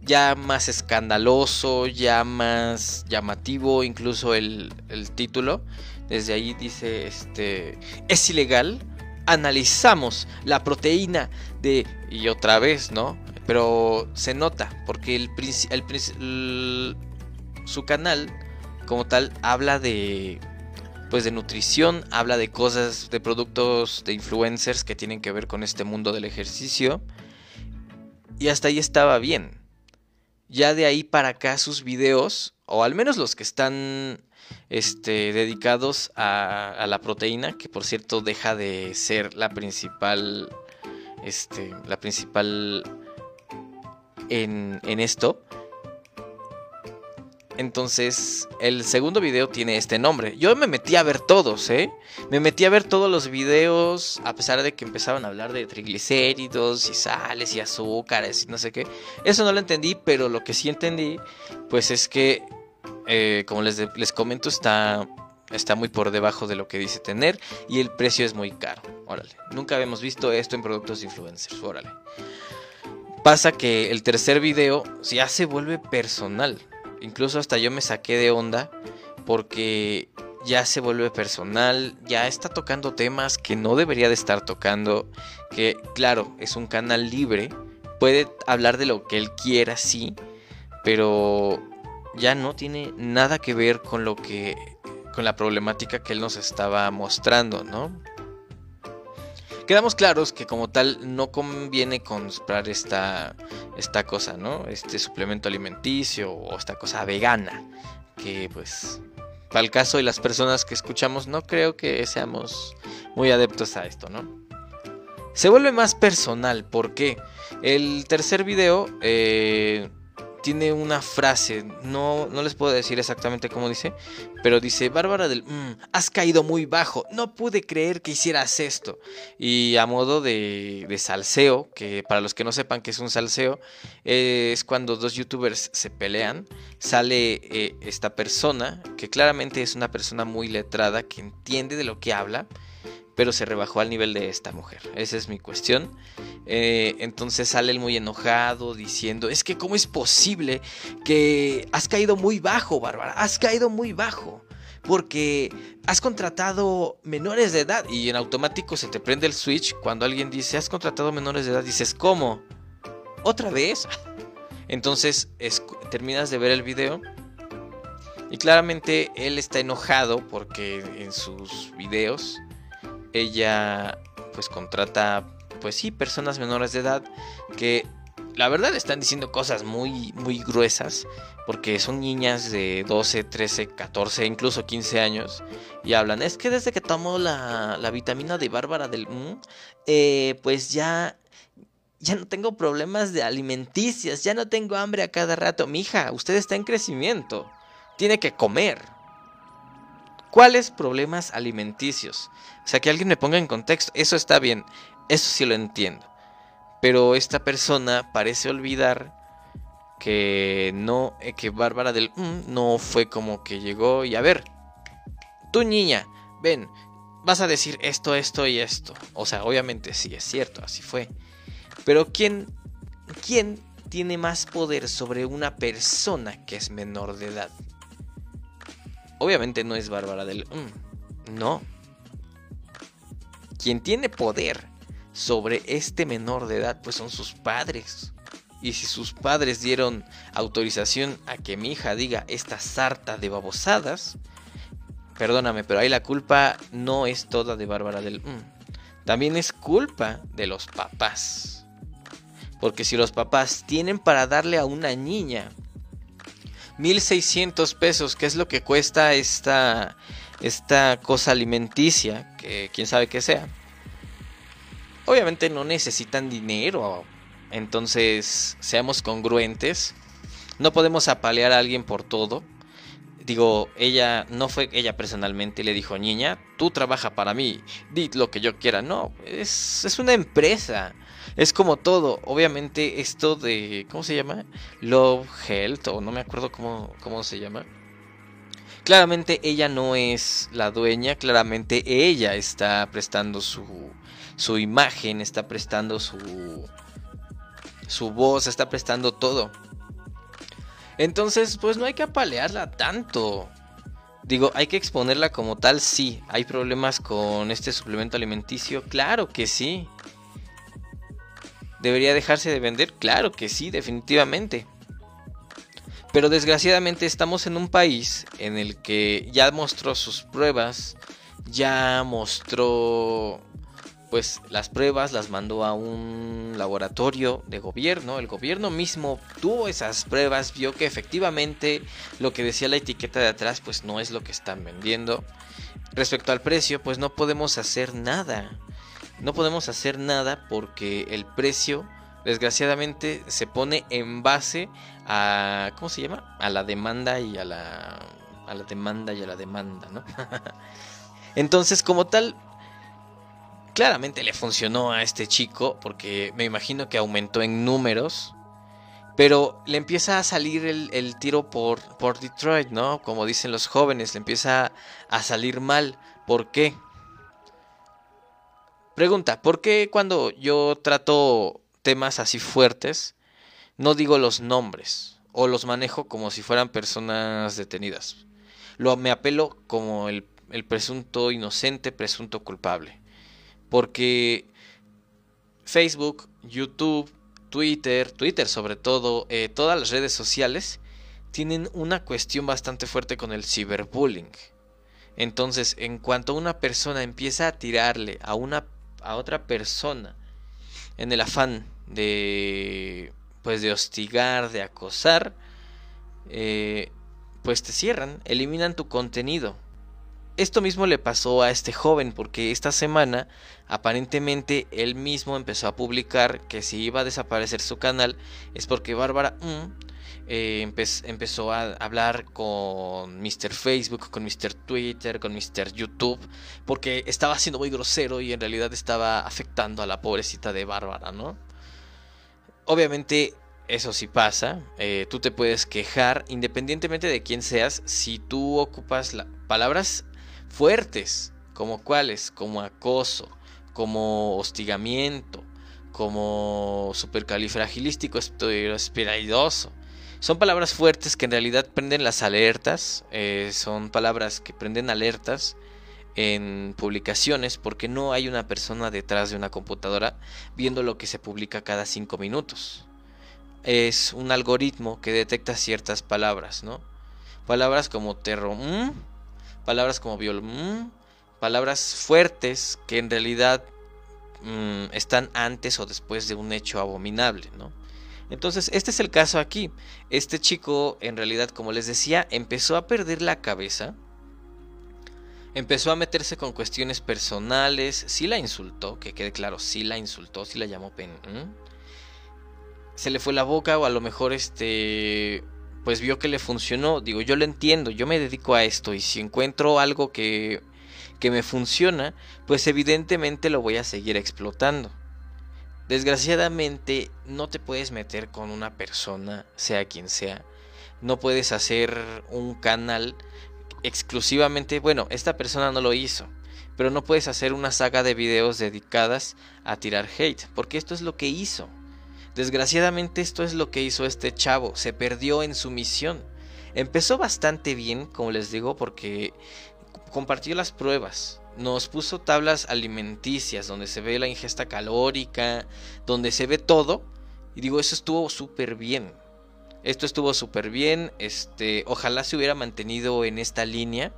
ya más escandaloso, ya más llamativo, incluso el, el título, desde ahí dice, este, es ilegal, analizamos la proteína de... Y otra vez, ¿no? Pero se nota, porque el, el, su canal como tal habla de pues de nutrición, habla de cosas, de productos de influencers que tienen que ver con este mundo del ejercicio. Y hasta ahí estaba bien. Ya de ahí para acá sus videos, o al menos los que están este, dedicados a, la proteína, que por cierto deja de ser la principal, este, la principal en, en esto, entonces, el segundo video tiene este nombre. Yo me metí a ver todos, ¿eh? Me metí a ver todos los videos, a pesar de que empezaban a hablar de triglicéridos y sales y azúcares y no sé qué. Eso no lo entendí, pero lo que sí entendí, pues es que, eh, como les, les comento, está, está muy por debajo de lo que dice tener y el precio es muy caro. Órale, nunca habíamos visto esto en productos influencers, órale. Pasa que el tercer video ya se vuelve personal. Incluso hasta yo me saqué de onda porque ya se vuelve personal, ya está tocando temas que no debería de estar tocando, que claro, es un canal libre, puede hablar de lo que él quiera, sí, pero ya no tiene nada que ver con lo que con la problemática que él nos estaba mostrando, ¿no? Quedamos claros que como tal no conviene comprar esta, esta cosa, ¿no? Este suplemento alimenticio o esta cosa vegana. Que pues, para el caso de las personas que escuchamos, no creo que seamos muy adeptos a esto, ¿no? Se vuelve más personal, porque el tercer video eh, tiene una frase, no, no les puedo decir exactamente cómo dice, pero dice, Bárbara del, mm, has caído muy bajo, no pude creer que hicieras esto. Y a modo de, de salseo, que para los que no sepan que es un salseo, es cuando dos youtubers se pelean, sale eh, esta persona, que claramente es una persona muy letrada, que entiende de lo que habla, pero se rebajó al nivel de esta mujer. Esa es mi cuestión. Eh, entonces sale él muy enojado diciendo, es que cómo es posible que has caído muy bajo, Bárbara, has caído muy bajo. Porque has contratado menores de edad y en automático se te prende el switch cuando alguien dice, has contratado menores de edad, dices, ¿cómo? ¿Otra vez? Entonces terminas de ver el video y claramente él está enojado porque en sus videos ella pues contrata pues sí personas menores de edad que la verdad están diciendo cosas muy muy gruesas porque son niñas de 12, 13, 14, incluso 15 años y hablan, es que desde que tomo la, la vitamina de Bárbara del eh, pues ya ya no tengo problemas de alimenticias, ya no tengo hambre a cada rato. Mija, usted está en crecimiento. Tiene que comer. ¿Cuáles problemas alimenticios? O sea, que alguien me ponga en contexto. Eso está bien. Eso sí lo entiendo. Pero esta persona parece olvidar que no, eh, que Bárbara del mm, no fue como que llegó y a ver, tu niña, ven, vas a decir esto, esto y esto. O sea, obviamente sí es cierto, así fue. Pero ¿quién, quién tiene más poder sobre una persona que es menor de edad? Obviamente no es Bárbara del... Mm, no. Quien tiene poder sobre este menor de edad pues son sus padres. Y si sus padres dieron autorización a que mi hija diga esta sarta de babosadas, perdóname, pero ahí la culpa no es toda de Bárbara del... Mm. También es culpa de los papás. Porque si los papás tienen para darle a una niña 1600 pesos, que es lo que cuesta esta, esta cosa alimenticia, que quién sabe qué sea, obviamente no necesitan dinero. Entonces, seamos congruentes. No podemos apalear a alguien por todo. Digo, ella no fue ella personalmente le dijo, niña, tú trabaja para mí, di lo que yo quiera. No, es, es una empresa. Es como todo. Obviamente esto de, ¿cómo se llama? Love Health, o no me acuerdo cómo, cómo se llama. Claramente ella no es la dueña, claramente ella está prestando su, su imagen, está prestando su, su voz, está prestando todo. Entonces, pues no hay que apalearla tanto. Digo, hay que exponerla como tal, sí. ¿Hay problemas con este suplemento alimenticio? Claro que sí. ¿Debería dejarse de vender? Claro que sí, definitivamente. Pero desgraciadamente estamos en un país en el que ya mostró sus pruebas, ya mostró pues las pruebas las mandó a un laboratorio de gobierno. El gobierno mismo tuvo esas pruebas, vio que efectivamente lo que decía la etiqueta de atrás pues no es lo que están vendiendo. Respecto al precio, pues no podemos hacer nada. No podemos hacer nada porque el precio desgraciadamente se pone en base a ¿cómo se llama? a la demanda y a la a la demanda y a la demanda, ¿no? Entonces, como tal, claramente le funcionó a este chico porque me imagino que aumentó en números. Pero le empieza a salir el, tiro por, por Detroit, ¿no? Como dicen los jóvenes, le empieza a salir mal. ¿Por qué? Pregunta, ¿por qué cuando yo trato temas así fuertes, no digo los nombres o los manejo como si fueran personas detenidas? Lo, me apelo como el, el presunto inocente, presunto culpable. Porque Facebook, YouTube, Twitter, Twitter sobre todo, eh, todas las redes sociales tienen una cuestión bastante fuerte con el ciberbullying. Entonces, en cuanto una persona empieza a tirarle a una a otra persona en el afán de pues de hostigar, de acosar, eh, pues te cierran, eliminan tu contenido. Esto mismo le pasó a este joven porque esta semana aparentemente él mismo empezó a publicar que si iba a desaparecer su canal es porque Bárbara eh, empezó a hablar con Mr. Facebook, con Mr. Twitter, con Mr. YouTube porque estaba siendo muy grosero y en realidad estaba afectando a la pobrecita de Bárbara, ¿no? Obviamente eso sí pasa, eh, tú te puedes quejar independientemente de quién seas si tú ocupas la, palabras fuertes, como cuáles, como acoso, como hostigamiento, como supercalifragilístico espiralidoso. Son palabras fuertes que en realidad prenden las alertas, eh, son palabras que prenden alertas en publicaciones porque no hay una persona detrás de una computadora viendo lo que se publica cada cinco minutos. Es un algoritmo que detecta ciertas palabras, ¿no? Palabras como terror, palabras como viol, mm, palabras fuertes que en realidad mm, están antes o después de un hecho abominable, ¿no? Entonces, este es el caso aquí. Este chico, en realidad, como les decía, empezó a perder la cabeza. Empezó a meterse con cuestiones personales. Sí la insultó, que quede claro, sí la insultó, sí la llamó pen. Se le fue la boca o a lo mejor este pues vio que le funcionó. Digo, yo lo entiendo, yo me dedico a esto y si encuentro algo que, que me funciona, pues evidentemente lo voy a seguir explotando. Desgraciadamente no te puedes meter con una persona, sea quien sea. No puedes hacer un canal exclusivamente, bueno, esta persona no lo hizo, pero no puedes hacer una saga de videos dedicadas a tirar hate, porque esto es lo que hizo. Desgraciadamente esto es lo que hizo este chavo, se perdió en su misión. Empezó bastante bien, como les digo, porque compartió las pruebas, nos puso tablas alimenticias donde se ve la ingesta calórica, donde se ve todo. Y digo, eso estuvo súper bien. Esto estuvo súper bien. Este, ojalá se hubiera mantenido en esta línea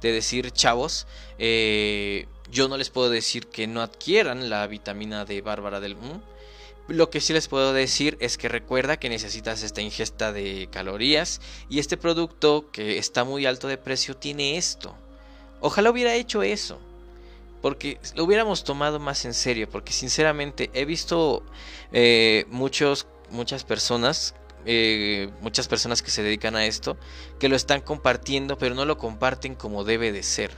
de decir, chavos, eh, yo no les puedo decir que no adquieran la vitamina de Bárbara del lo que sí les puedo decir es que recuerda que necesitas esta ingesta de calorías y este producto que está muy alto de precio tiene esto. Ojalá hubiera hecho eso. Porque lo hubiéramos tomado más en serio. Porque sinceramente he visto eh, muchos, muchas personas. Eh, muchas personas que se dedican a esto. Que lo están compartiendo. Pero no lo comparten como debe de ser.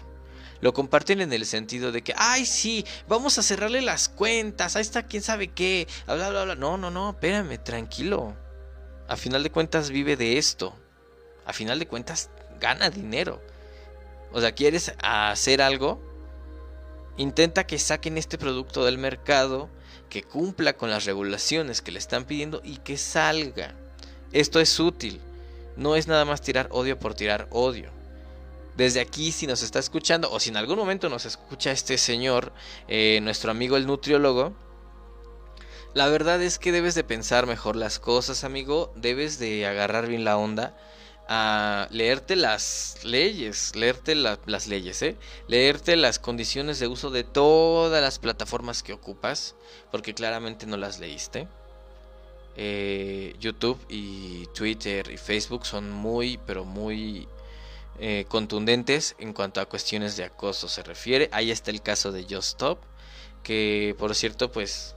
Lo comparten en el sentido de que, ay, sí, vamos a cerrarle las cuentas, ahí está quién sabe qué, bla, bla, bla. No, no, no, espérame, tranquilo. A final de cuentas vive de esto. A final de cuentas gana dinero. O sea, quieres hacer algo, intenta que saquen este producto del mercado, que cumpla con las regulaciones que le están pidiendo y que salga. Esto es útil. No es nada más tirar odio por tirar odio desde aquí, si nos está escuchando, o si en algún momento nos escucha este señor, eh, nuestro amigo el nutriólogo, la verdad es que debes de pensar mejor las cosas, amigo. Debes de agarrar bien la onda. A leerte las leyes, leerte las leyes, ¿eh? leerte las condiciones de uso de todas las plataformas que ocupas, porque claramente no las leíste. Eh, YouTube y Twitter y Facebook son muy, pero muy eh, contundentes en cuanto a cuestiones de acoso se refiere. Ahí está el caso de Just Stop, que por cierto, pues,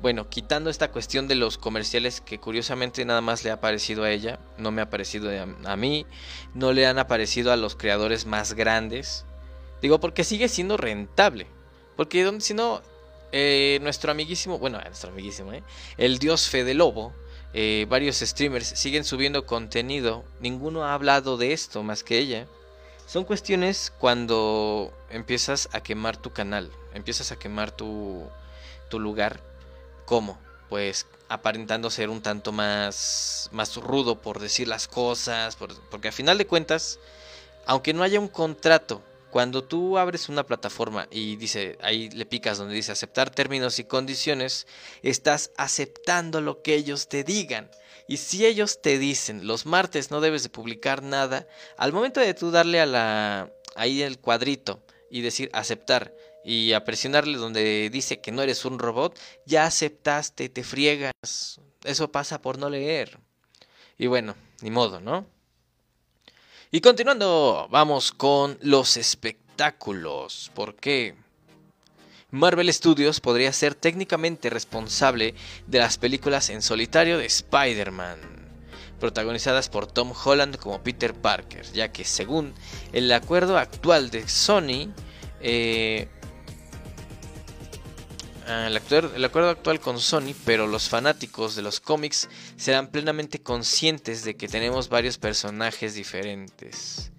bueno, quitando esta cuestión de los comerciales que curiosamente nada más le ha parecido a ella, no me ha parecido a, mí, no le han aparecido a los creadores más grandes. Digo, porque sigue siendo rentable. Porque si no, eh, nuestro amiguísimo, bueno, nuestro amiguísimo, ¿eh? el dios Fede Lobo, eh, varios streamers siguen subiendo contenido, ninguno ha hablado de esto más que ella. Son cuestiones cuando empiezas a quemar tu canal, empiezas a quemar tu, tu lugar. ¿Cómo? Pues aparentando ser un tanto más, más rudo por decir las cosas, porque a final de cuentas, aunque no haya un contrato cuando tú abres una plataforma y dice, ahí le picas donde dice aceptar términos y condiciones, estás aceptando lo que ellos te digan. Y si ellos te dicen, los martes no debes de publicar nada, al momento de tú darle a la ahí el cuadrito y decir aceptar y a presionarle donde dice que no eres un robot, ya aceptaste, te friegas. Eso pasa por no leer. Y bueno, ni modo, ¿no? Y continuando, vamos con los espectáculos. ¿Por qué? Marvel Studios podría ser técnicamente responsable de las películas en solitario de Spider-Man, protagonizadas por Tom Holland como Peter Parker, ya que según el acuerdo actual de Sony, eh, el, acuerdo actual con Sony, pero los fanáticos de los cómics serán plenamente conscientes de que tenemos varios personajes diferentes.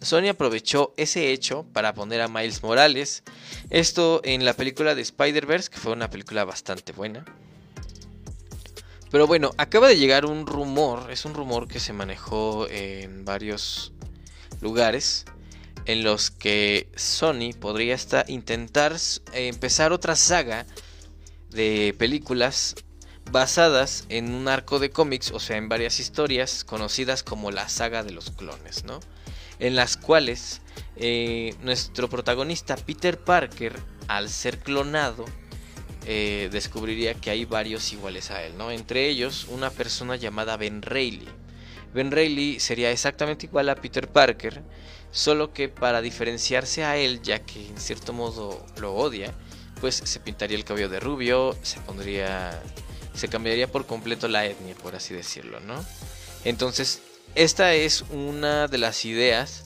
Sony aprovechó ese hecho para poner a Miles Morales, esto en la película de Spider-Verse, que fue una película bastante buena. Pero bueno, acaba de llegar un rumor, es un rumor que se manejó en varios lugares, en los que Sony podría estar, intentar empezar otra saga de películas basadas en un arco de cómics, o sea, en varias historias conocidas como la saga de los clones, ¿no? En las cuales eh, nuestro protagonista Peter Parker, al ser clonado, eh, descubriría que hay varios iguales a él, ¿no? Entre ellos una persona llamada Ben Reilly. Ben Reilly sería exactamente igual a Peter Parker, solo que para diferenciarse a él, ya que en cierto modo lo odia, pues se pintaría el cabello de rubio, se pondría se cambiaría por completo la etnia, por así decirlo, ¿no? Entonces, esta es una de las ideas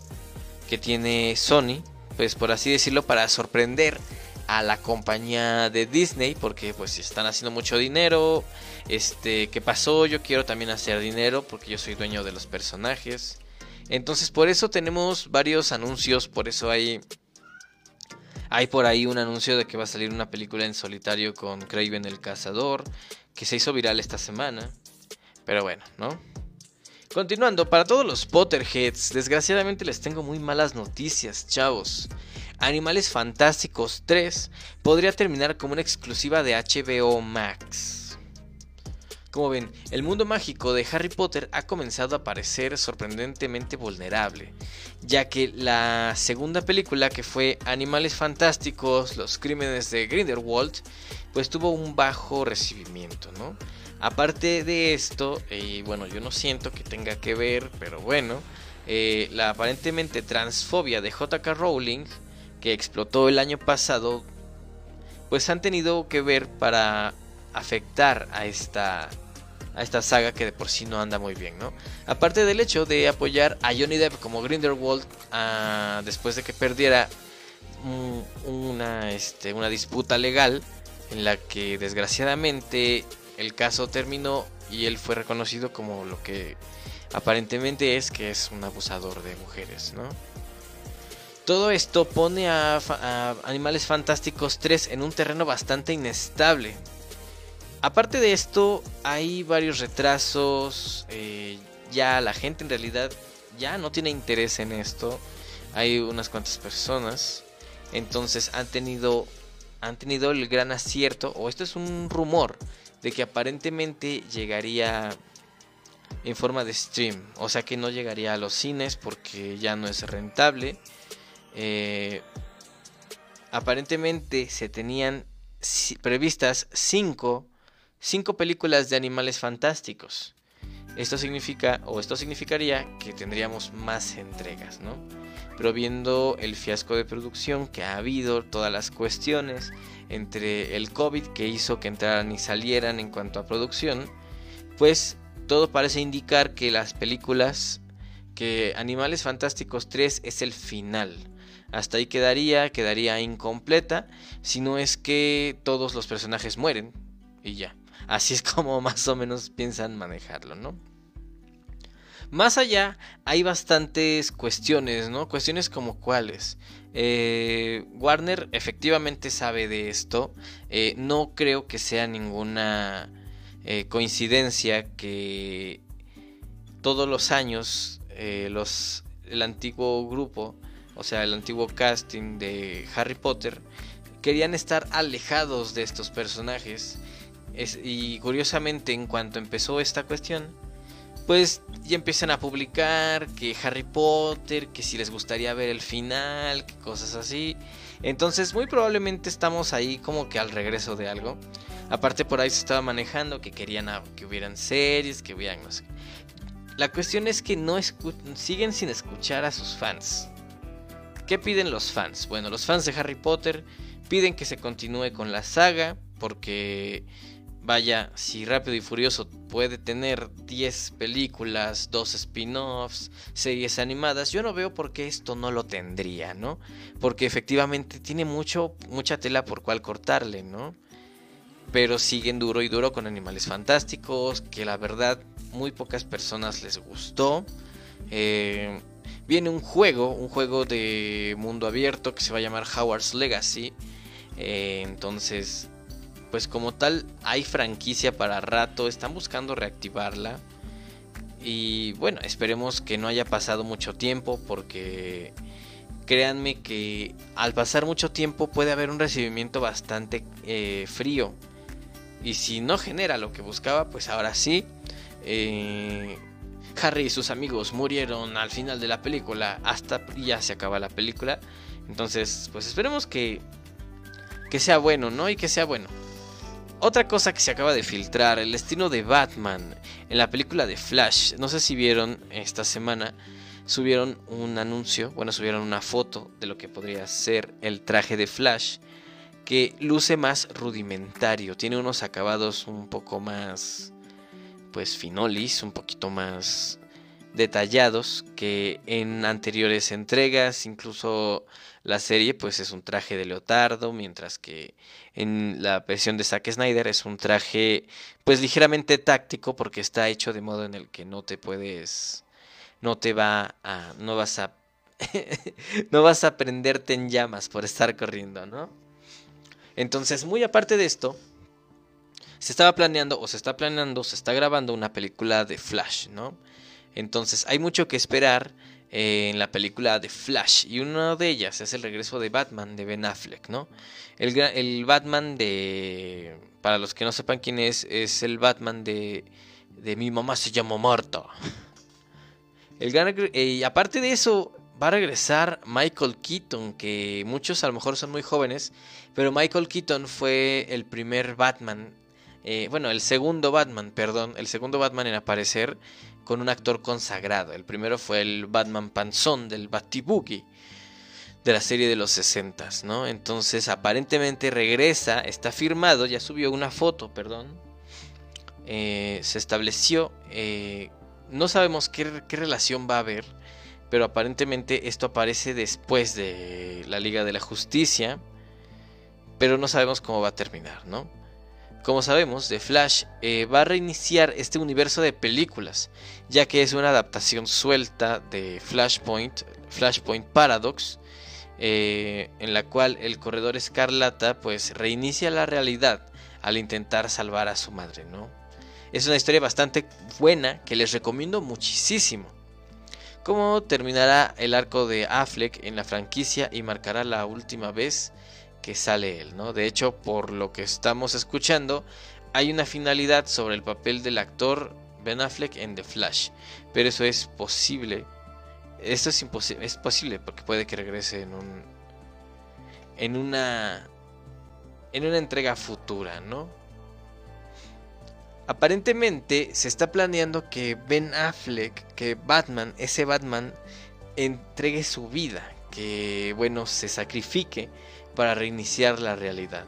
que tiene Sony, pues por así decirlo, para sorprender a la compañía de Disney, porque pues están haciendo mucho dinero, este, ¿qué pasó? Yo quiero también hacer dinero porque yo soy dueño de los personajes. Entonces por eso tenemos varios anuncios, por eso hay hay por ahí un anuncio de que va a salir una película en solitario con Craven el Cazador, que se hizo viral esta semana. Pero bueno, ¿no? Continuando, para todos los Potterheads, desgraciadamente les tengo muy malas noticias, chavos. Animales Fantásticos 3 podría terminar como una exclusiva de HBO Max. Como ven, el mundo mágico de Harry Potter ha comenzado a parecer sorprendentemente vulnerable, ya que la segunda película que fue Animales Fantásticos, los crímenes de Grindelwald, pues tuvo un bajo recibimiento, ¿no? Aparte de esto, y bueno, yo no siento que tenga que ver, pero bueno, eh, la aparentemente transfobia de JK Rowling, que explotó el año pasado, pues han tenido que ver para afectar a esta a esta saga que de por sí no anda muy bien, ¿no? Aparte del hecho de apoyar a Johnny Depp como Grindelwald ah, después de que perdiera una, este, una disputa legal en la que desgraciadamente el caso terminó y él fue reconocido como lo que aparentemente es que es un abusador de mujeres, ¿no? Todo esto pone a, Animales Fantásticos 3 en un terreno bastante inestable. Aparte de esto, hay varios retrasos. Eh, ya la gente en realidad ya no tiene interés en esto. Hay unas cuantas personas. Entonces han tenido, han tenido el gran acierto, o esto es un rumor, de que aparentemente llegaría en forma de stream. O sea que no llegaría a los cines porque ya no es rentable. Eh, aparentemente se tenían previstas 5 cinco, películas de animales fantásticos. Esto significa, o esto significaría que tendríamos más entregas, ¿no? Pero viendo el fiasco de producción que ha habido, todas las cuestiones entre el COVID que hizo que entraran y salieran en cuanto a producción, pues todo parece indicar que las películas, que Animales Fantásticos 3 es el final. Hasta ahí quedaría, quedaría incompleta, si no es que todos los personajes mueren y ya. Así es como más o menos piensan manejarlo, ¿no? Más allá hay bastantes cuestiones, ¿no? Cuestiones como cuáles. Eh, Warner efectivamente sabe de esto. Eh, no creo que sea ninguna eh, coincidencia que todos los años los, el antiguo grupo, o sea, el antiguo casting de Harry Potter, querían estar alejados de estos personajes y curiosamente, en cuanto empezó esta cuestión, pues ya empiezan a publicar que Harry Potter, que si les gustaría ver el final, que cosas así. Entonces, muy probablemente estamos ahí como que al regreso de algo. Aparte, por ahí se estaba manejando que querían que hubieran series, que hubieran no sé. La cuestión es que no siguen sin escuchar a sus fans. ¿Qué piden los fans? Bueno, los fans de Harry Potter piden que se continúe con la saga porque Vaya, si Rápido y Furioso puede tener 10 películas, 2 spin-offs, series animadas, yo no veo por qué esto no lo tendría, ¿no? Porque efectivamente tiene mucho, mucha tela por cual cortarle, ¿no? Pero siguen duro y duro con Animales Fantásticos, que la verdad muy pocas personas les gustó. Eh, viene un juego, un juego de mundo abierto que se va a llamar Howard's Legacy. Eh, entonces pues como tal hay franquicia para rato, están buscando reactivarla. Y bueno, esperemos que no haya pasado mucho tiempo porque créanme que al pasar mucho tiempo puede haber un recibimiento bastante eh, frío. Y si no genera lo que buscaba, pues ahora sí. Eh, Harry y sus amigos murieron al final de la película. Hasta ya se acaba la película. Entonces, pues esperemos que, que sea bueno, ¿no? Y que sea bueno. Otra cosa que se acaba de filtrar, el destino de Batman en la película de Flash. No sé si vieron esta semana, subieron un anuncio, bueno, subieron una foto de lo que podría ser el traje de Flash, que luce más rudimentario, tiene unos acabados un poco más, pues finolis, un poquito más detallados que en anteriores entregas, incluso la serie pues es un traje de leotardo, mientras que en la versión de Zack Snyder es un traje pues ligeramente táctico porque está hecho de modo en el que no te puedes no te va a no vas a no vas a prenderte en llamas por estar corriendo, ¿no? Entonces, muy aparte de esto, se estaba planeando o se está planeando, se está grabando una película de Flash, ¿no? Entonces, hay mucho que esperar en la película de Flash. Y una de ellas es el regreso de Batman de Ben Affleck, ¿no? El, Batman de... Para los que no sepan quién es, es el Batman de... De mi mamá se llama Marta. El y aparte de eso, va a regresar Michael Keaton, que muchos a lo mejor son muy jóvenes, pero Michael Keaton fue el primer Batman eh, bueno, el segundo Batman, perdón, el segundo Batman en aparecer con un actor consagrado. El primero fue el Batman Panzón del Batiboogie de la serie de los 60, ¿no? Entonces aparentemente regresa, está firmado, ya subió una foto, perdón. Eh, se estableció, eh, no sabemos qué relación va a haber, pero aparentemente esto aparece después de la Liga de la Justicia, pero no sabemos cómo va a terminar, ¿no? Como sabemos, The Flash eh, va a reiniciar este universo de películas, ya que es una adaptación suelta de Flashpoint, Flashpoint Paradox, eh, en la cual el corredor escarlata pues reinicia la realidad al intentar salvar a su madre, ¿no? Es una historia bastante buena que les recomiendo muchísimo. ¿Cómo terminará el arco de Affleck en la franquicia y marcará la última vez que sale él, ¿no? De hecho, por lo que estamos escuchando, hay una finalidad sobre el papel del actor Ben Affleck en The Flash, pero eso es posible. Esto es imposible, es posible porque puede que regrese en un en una en una entrega futura, ¿no? Aparentemente se está planeando que Ben Affleck, que Batman, ese Batman entregue su vida, que bueno, se sacrifique para reiniciar la realidad.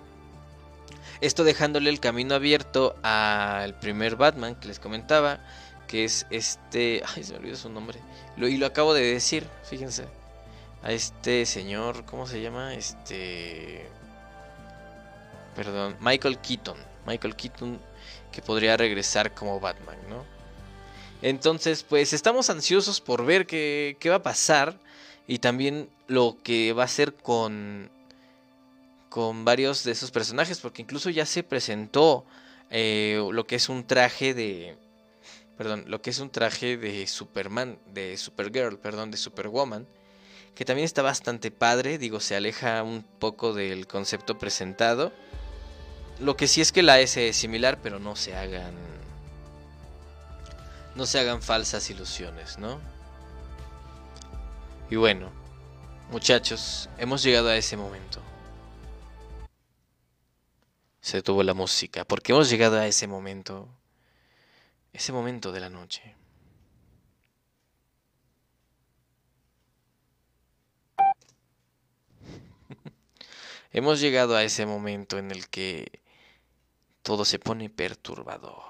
Esto dejándole el camino abierto al primer Batman que les comentaba, que es este... Ay, se me olvidó su nombre. Lo, y lo acabo de decir, fíjense. A este señor, ¿cómo se llama? Este... Perdón, Michael Keaton. Michael Keaton que podría regresar como Batman, ¿no? Entonces, pues estamos ansiosos por ver qué, qué va a pasar y también lo que va a hacer con con varios de esos personajes, porque incluso ya se presentó eh, lo que es un traje de, perdón, lo que es un traje de Superman, de Supergirl, perdón, de Superwoman, que también está bastante padre, digo, se aleja un poco del concepto presentado. Lo que sí es que la S es similar, pero no se hagan no se hagan falsas ilusiones, ¿no? Y bueno, muchachos, hemos llegado a ese momento se detuvo la música, porque hemos llegado a ese momento, ese momento de la noche. hemos llegado a ese momento en el que todo se pone perturbador.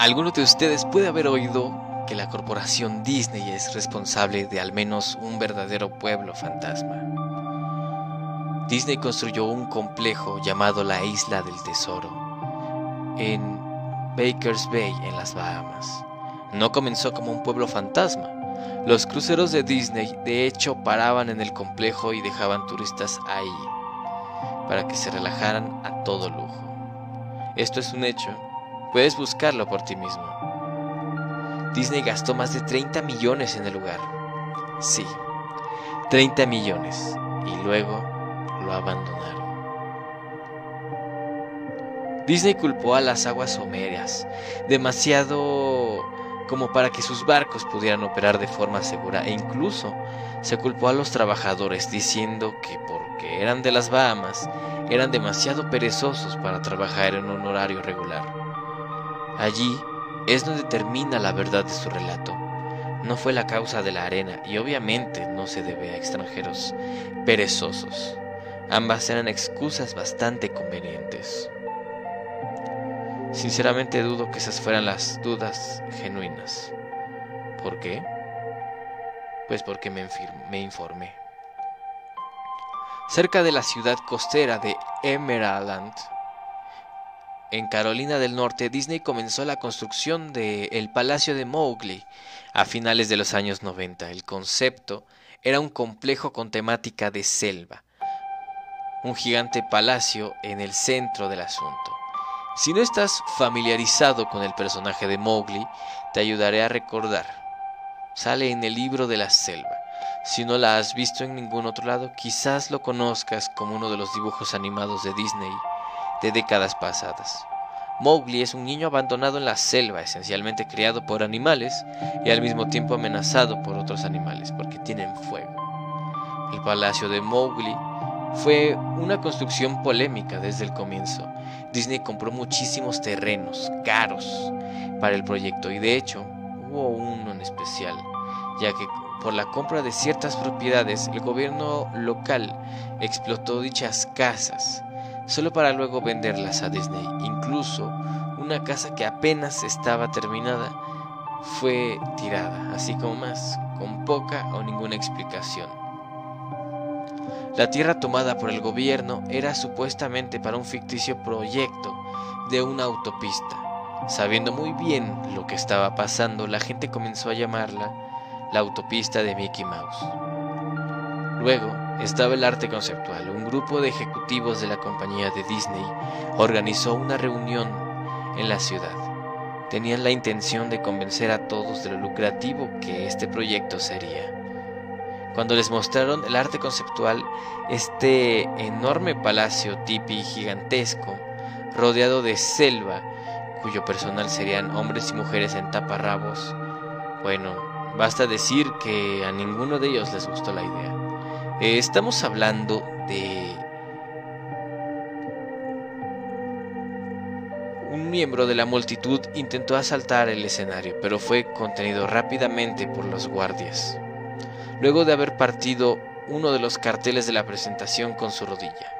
Alguno de ustedes puede haber oído que la corporación Disney es responsable de al menos un verdadero pueblo fantasma. Disney construyó un complejo llamado la Isla del Tesoro en Bakers Bay en las Bahamas. No comenzó como un pueblo fantasma. Los cruceros de Disney de hecho paraban en el complejo y dejaban turistas ahí para que se relajaran a todo lujo. Esto es un hecho Puedes buscarlo por ti mismo. Disney gastó más de 30 millones en el lugar. Sí, 30 millones. Y luego lo abandonaron. Disney culpó a las aguas someras demasiado como para que sus barcos pudieran operar de forma segura e incluso se culpó a los trabajadores diciendo que porque eran de las Bahamas eran demasiado perezosos para trabajar en un horario regular. Allí es donde termina la verdad de su relato. No fue la causa de la arena y obviamente no se debe a extranjeros perezosos. Ambas eran excusas bastante convenientes. Sinceramente dudo que esas fueran las dudas genuinas. ¿Por qué? Pues porque me, me informé. Cerca de la ciudad costera de Emerald en Carolina del Norte, Disney comenzó la construcción de el Palacio de Mowgli a finales de los años 90. El concepto era un complejo con temática de selva, un gigante palacio en el centro del asunto. Si no estás familiarizado con el personaje de Mowgli, te ayudaré a recordar. Sale en el libro de la selva. Si no la has visto en ningún otro lado, quizás lo conozcas como uno de los dibujos animados de Disney de décadas pasadas. Mowgli es un niño abandonado en la selva, esencialmente criado por animales y al mismo tiempo amenazado por otros animales porque tienen fuego. El palacio de Mowgli fue una construcción polémica desde el comienzo. Disney compró muchísimos terrenos caros para el proyecto y de hecho hubo uno en especial, ya que por la compra de ciertas propiedades el gobierno local explotó dichas casas solo para luego venderlas a Disney. Incluso una casa que apenas estaba terminada fue tirada, así como más, con poca o ninguna explicación. La tierra tomada por el gobierno era supuestamente para un ficticio proyecto de una autopista. Sabiendo muy bien lo que estaba pasando, la gente comenzó a llamarla la autopista de Mickey Mouse. Luego, estaba el arte conceptual. Un grupo de ejecutivos de la compañía de Disney organizó una reunión en la ciudad. Tenían la intención de convencer a todos de lo lucrativo que este proyecto sería. Cuando les mostraron el arte conceptual, este enorme palacio tipi gigantesco, rodeado de selva, cuyo personal serían hombres y mujeres en taparrabos, bueno, basta decir que a ninguno de ellos les gustó la idea. Eh, estamos hablando de un miembro de la multitud intentó asaltar el escenario, pero fue contenido rápidamente por los guardias, luego de haber partido uno de los carteles de la presentación con su rodilla.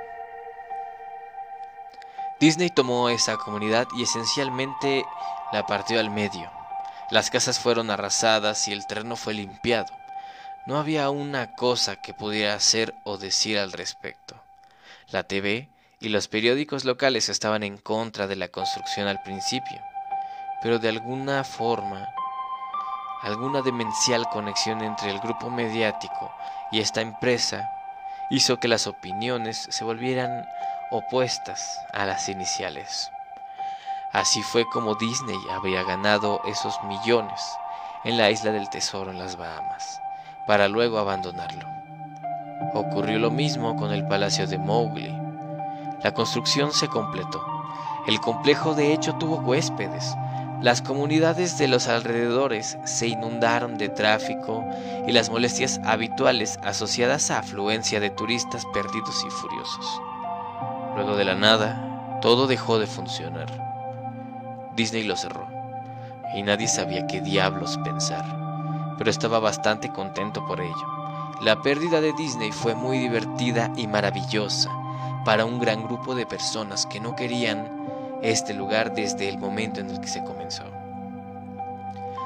Disney tomó esa comunidad y esencialmente la partió al medio. Las casas fueron arrasadas y el terreno fue limpiado. No había una cosa que pudiera hacer o decir al respecto. La TV y los periódicos locales estaban en contra de la construcción al principio, pero de alguna forma, alguna demencial conexión entre el grupo mediático y esta empresa hizo que las opiniones se volvieran opuestas a las iniciales. Así fue como Disney había ganado esos millones en la isla del tesoro en las Bahamas para luego abandonarlo. Ocurrió lo mismo con el palacio de Mowgli. La construcción se completó. El complejo de hecho tuvo huéspedes. Las comunidades de los alrededores se inundaron de tráfico y las molestias habituales asociadas a afluencia de turistas perdidos y furiosos. Luego de la nada, todo dejó de funcionar. Disney lo cerró y nadie sabía qué diablos pensar pero estaba bastante contento por ello. La pérdida de Disney fue muy divertida y maravillosa para un gran grupo de personas que no querían este lugar desde el momento en el que se comenzó.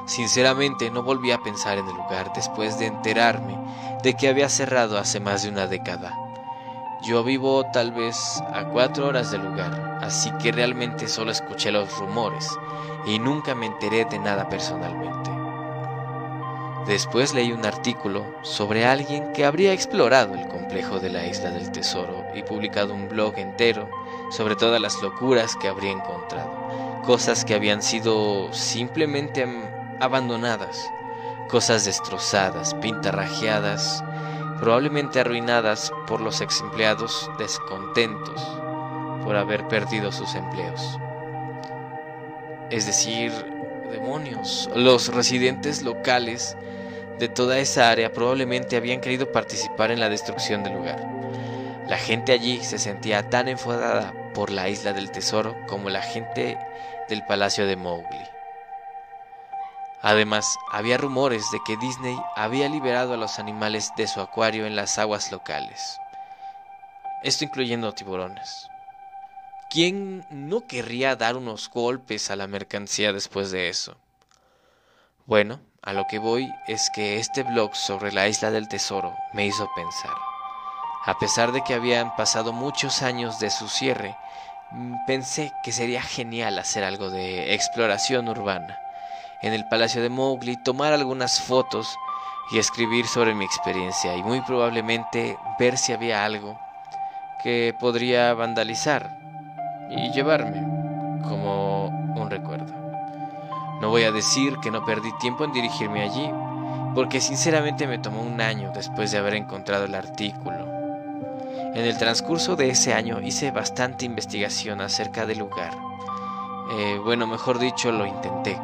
Sinceramente no volví a pensar en el lugar después de enterarme de que había cerrado hace más de una década. Yo vivo tal vez a cuatro horas del lugar, así que realmente solo escuché los rumores y nunca me enteré de nada personalmente. Después leí un artículo sobre alguien que habría explorado el complejo de la isla del tesoro y publicado un blog entero sobre todas las locuras que habría encontrado, cosas que habían sido simplemente abandonadas, cosas destrozadas, pintarrajeadas, probablemente arruinadas por los ex empleados descontentos por haber perdido sus empleos. Es decir, demonios, los residentes locales de toda esa área probablemente habían querido participar en la destrucción del lugar. La gente allí se sentía tan enfadada por la isla del tesoro como la gente del palacio de Mowgli. Además, había rumores de que Disney había liberado a los animales de su acuario en las aguas locales, esto incluyendo tiburones. ¿Quién no querría dar unos golpes a la mercancía después de eso? Bueno, a lo que voy es que este blog sobre la isla del tesoro me hizo pensar. A pesar de que habían pasado muchos años de su cierre, mm, pensé que sería genial hacer algo de exploración urbana. En el Palacio de Mowgli tomar algunas fotos y escribir sobre mi experiencia y muy probablemente ver si había algo que podría vandalizar y llevarme como un recuerdo. No voy a decir que no perdí tiempo en dirigirme allí, porque sinceramente me tomó un año después de haber encontrado el artículo. En el transcurso de ese año hice bastante investigación acerca del lugar. Eh, bueno, mejor dicho, lo intenté.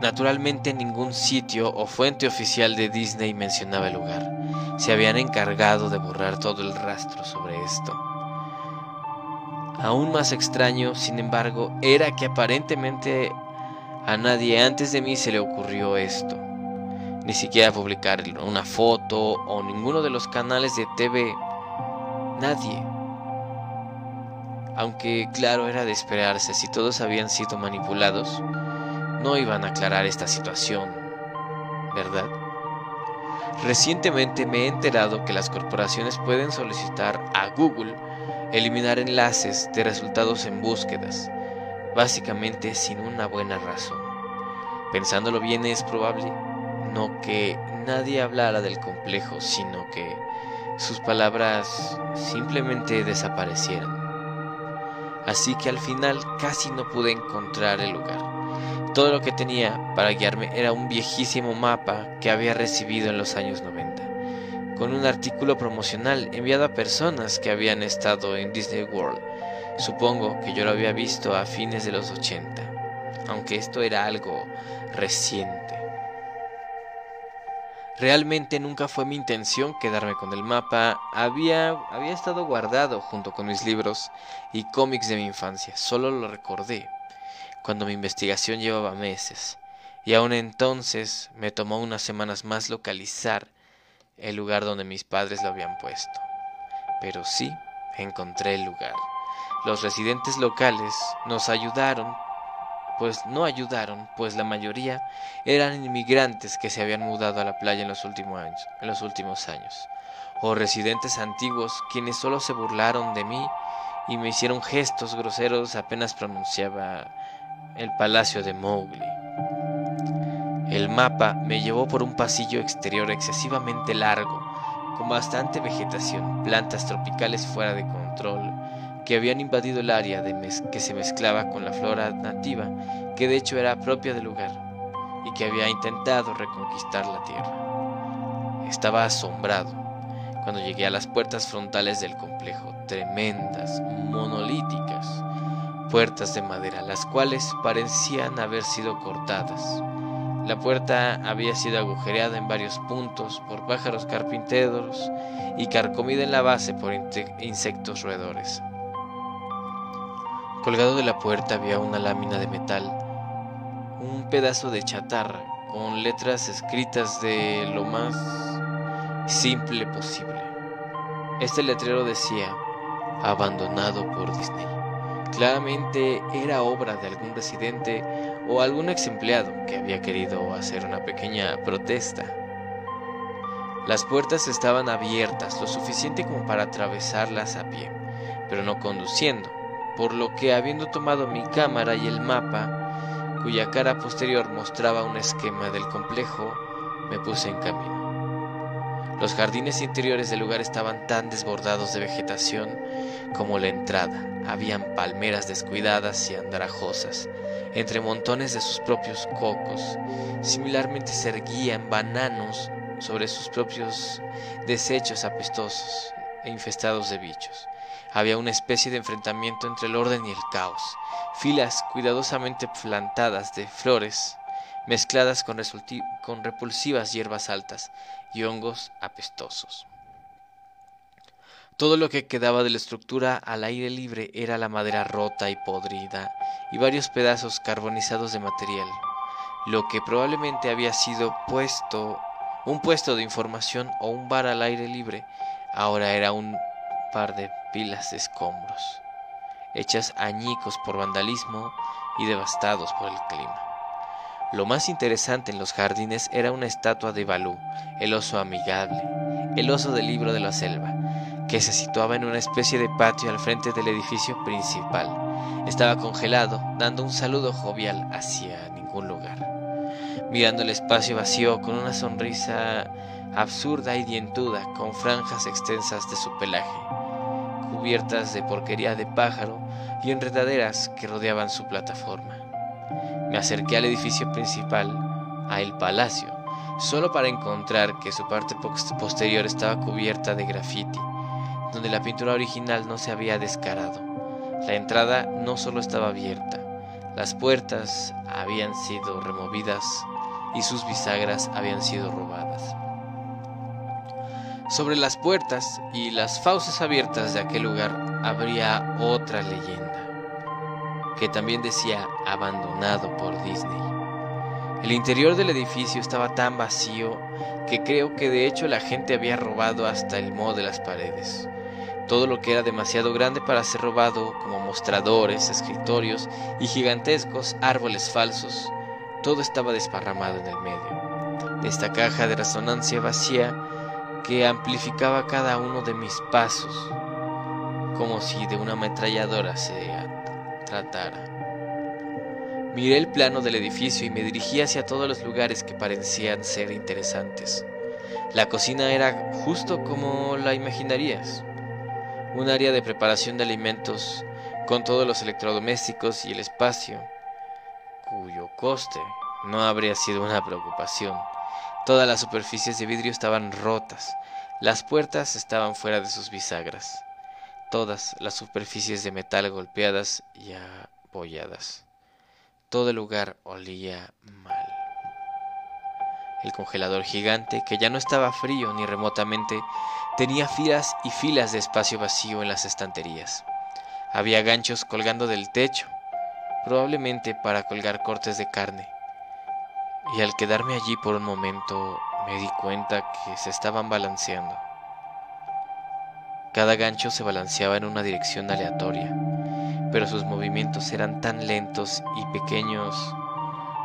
Naturalmente ningún sitio o fuente oficial de Disney mencionaba el lugar. Se habían encargado de borrar todo el rastro sobre esto. Aún más extraño, sin embargo, era que aparentemente a nadie antes de mí se le ocurrió esto. Ni siquiera publicar una foto o ninguno de los canales de TV. Nadie. Aunque claro era de esperarse si todos habían sido manipulados no iban a aclarar esta situación, ¿verdad? Recientemente me he enterado que las corporaciones pueden solicitar a Google eliminar enlaces de resultados en búsquedas, básicamente sin una buena razón. Pensándolo bien es probable no que nadie hablara del complejo, sino que sus palabras simplemente desaparecieran. Así que al final casi no pude encontrar el lugar. Todo lo que tenía para guiarme era un viejísimo mapa que había recibido en los años 90, con un artículo promocional enviado a personas que habían estado en Disney World. Supongo que yo lo había visto a fines de los 80, aunque esto era algo reciente. Realmente nunca fue mi intención quedarme con el mapa, había, había estado guardado junto con mis libros y cómics de mi infancia, solo lo recordé cuando mi investigación llevaba meses, y aún entonces me tomó unas semanas más localizar el lugar donde mis padres lo habían puesto. Pero sí, encontré el lugar. Los residentes locales nos ayudaron, pues no ayudaron, pues la mayoría eran inmigrantes que se habían mudado a la playa en los últimos años, o residentes antiguos quienes solo se burlaron de mí y me hicieron gestos groseros apenas pronunciaba el palacio de Mowgli. El mapa me llevó por un pasillo exterior excesivamente largo, con bastante vegetación, plantas tropicales fuera de control, que habían invadido el área de que se mezclaba con la flora nativa, que de hecho era propia del lugar, y que había intentado reconquistar la tierra. Estaba asombrado cuando llegué a las puertas frontales del complejo, tremendas, monolíticas, puertas de madera, las cuales parecían haber sido cortadas. La puerta había sido agujereada en varios puntos por pájaros carpinteros y carcomida en la base por insectos roedores. Colgado de la puerta había una lámina de metal, un pedazo de chatarra con letras escritas de lo más simple posible. Este letrero decía, abandonado por Disney. Claramente era obra de algún residente o algún ex empleado que había querido hacer una pequeña protesta. Las puertas estaban abiertas lo suficiente como para atravesarlas a pie, pero no conduciendo, por lo que habiendo tomado mi cámara y el mapa, cuya cara posterior mostraba un esquema del complejo, me puse en camino. Los jardines interiores del lugar estaban tan desbordados de vegetación como la entrada. Habían palmeras descuidadas y andrajosas, entre montones de sus propios cocos. Similarmente se erguían bananos sobre sus propios desechos apestosos e infestados de bichos. Había una especie de enfrentamiento entre el orden y el caos. Filas cuidadosamente plantadas de flores mezcladas con, con repulsivas hierbas altas y hongos apestosos. Todo lo que quedaba de la estructura al aire libre era la madera rota y podrida y varios pedazos carbonizados de material, lo que probablemente había sido puesto un puesto de información o un bar al aire libre, ahora era un par de pilas de escombros, hechas añicos por vandalismo y devastados por el clima. Lo más interesante en los jardines era una estatua de Balú, el oso amigable, el oso del libro de la selva, que se situaba en una especie de patio al frente del edificio principal. Estaba congelado, dando un saludo jovial hacia ningún lugar, mirando el espacio vacío con una sonrisa absurda y dientuda, con franjas extensas de su pelaje, cubiertas de porquería de pájaro y enredaderas que rodeaban su plataforma. Me acerqué al edificio principal, a el palacio, solo para encontrar que su parte posterior estaba cubierta de graffiti, donde la pintura original no se había descarado. La entrada no solo estaba abierta, las puertas habían sido removidas y sus bisagras habían sido robadas. Sobre las puertas y las fauces abiertas de aquel lugar habría otra leyenda, que también decía abandonado por Disney. El interior del edificio estaba tan vacío que creo que de hecho la gente había robado hasta el moho de las paredes. Todo lo que era demasiado grande para ser robado, como mostradores, escritorios y gigantescos árboles falsos, todo estaba desparramado en el medio. Esta caja de resonancia vacía que amplificaba cada uno de mis pasos, como si de una ametralladora se tratara. Miré el plano del edificio y me dirigí hacia todos los lugares que parecían ser interesantes. La cocina era justo como la imaginarías, un área de preparación de alimentos con todos los electrodomésticos y el espacio, cuyo coste no habría sido una preocupación. Todas las superficies de vidrio estaban rotas, las puertas estaban fuera de sus bisagras, todas las superficies de metal golpeadas y apoyadas. Todo el lugar olía mal. El congelador gigante, que ya no estaba frío ni remotamente, tenía filas y filas de espacio vacío en las estanterías. Había ganchos colgando del techo, probablemente para colgar cortes de carne. Y al quedarme allí por un momento me di cuenta que se estaban balanceando. Cada gancho se balanceaba en una dirección aleatoria pero sus movimientos eran tan lentos y pequeños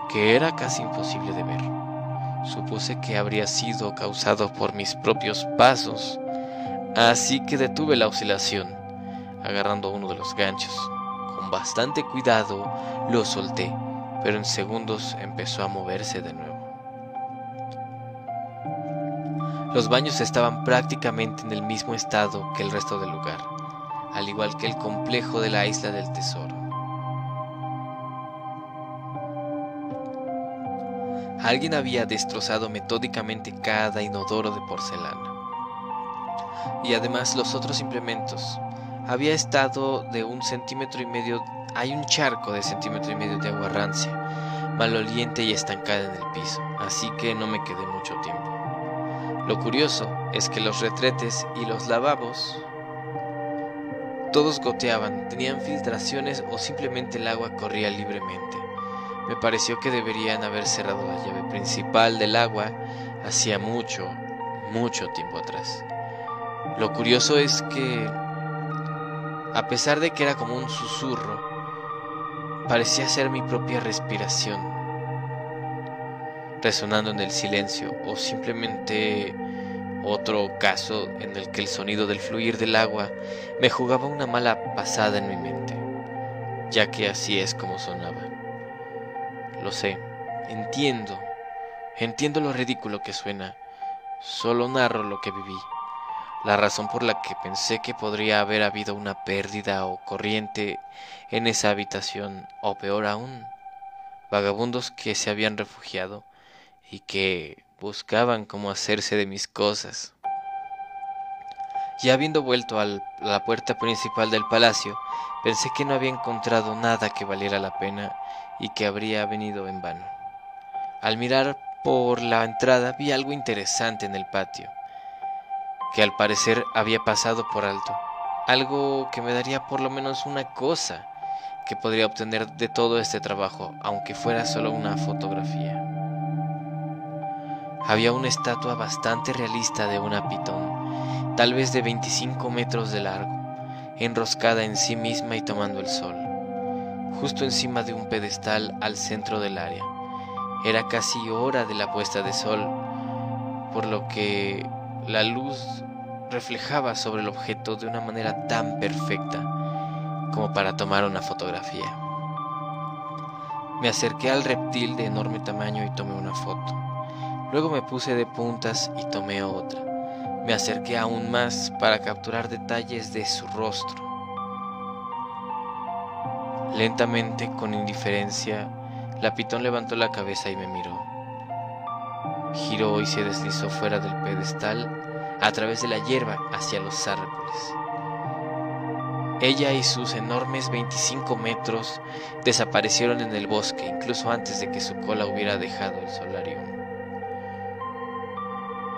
que era casi imposible de ver. Supuse que habría sido causado por mis propios pasos, así que detuve la oscilación, agarrando uno de los ganchos. Con bastante cuidado lo solté, pero en segundos empezó a moverse de nuevo. Los baños estaban prácticamente en el mismo estado que el resto del lugar al igual que el complejo de la isla del tesoro. Alguien había destrozado metódicamente cada inodoro de porcelana. Y además los otros implementos. Había estado de un centímetro y medio, hay un charco de centímetro y medio de agua rancia, maloliente y estancada en el piso, así que no me quedé mucho tiempo. Lo curioso es que los retretes y los lavabos todos goteaban, tenían filtraciones o simplemente el agua corría libremente. Me pareció que deberían haber cerrado la llave principal del agua hacía mucho, mucho tiempo atrás. Lo curioso es que, a pesar de que era como un susurro, parecía ser mi propia respiración, resonando en el silencio o simplemente otro caso en el que el sonido del fluir del agua me jugaba una mala pasada en mi mente, ya que así es como sonaba. Lo sé, entiendo, entiendo lo ridículo que suena, solo narro lo que viví, la razón por la que pensé que podría haber habido una pérdida o corriente en esa habitación, o peor aún, vagabundos que se habían refugiado y que buscaban cómo hacerse de mis cosas. Ya habiendo vuelto a la puerta principal del palacio, pensé que no había encontrado nada que valiera la pena y que habría venido en vano. Al mirar por la entrada vi algo interesante en el patio, que al parecer había pasado por alto, algo que me daría por lo menos una cosa que podría obtener de todo este trabajo, aunque fuera solo una fotografía. Había una estatua bastante realista de una pitón, tal vez de 25 metros de largo, enroscada en sí misma y tomando el sol, justo encima de un pedestal al centro del área. Era casi hora de la puesta de sol, por lo que la luz reflejaba sobre el objeto de una manera tan perfecta como para tomar una fotografía. Me acerqué al reptil de enorme tamaño y tomé una foto. Luego me puse de puntas y tomé otra. Me acerqué aún más para capturar detalles de su rostro. Lentamente, con indiferencia, la pitón levantó la cabeza y me miró. Giró y se deslizó fuera del pedestal a través de la hierba hacia los árboles. Ella y sus enormes 25 metros desaparecieron en el bosque incluso antes de que su cola hubiera dejado el solarium.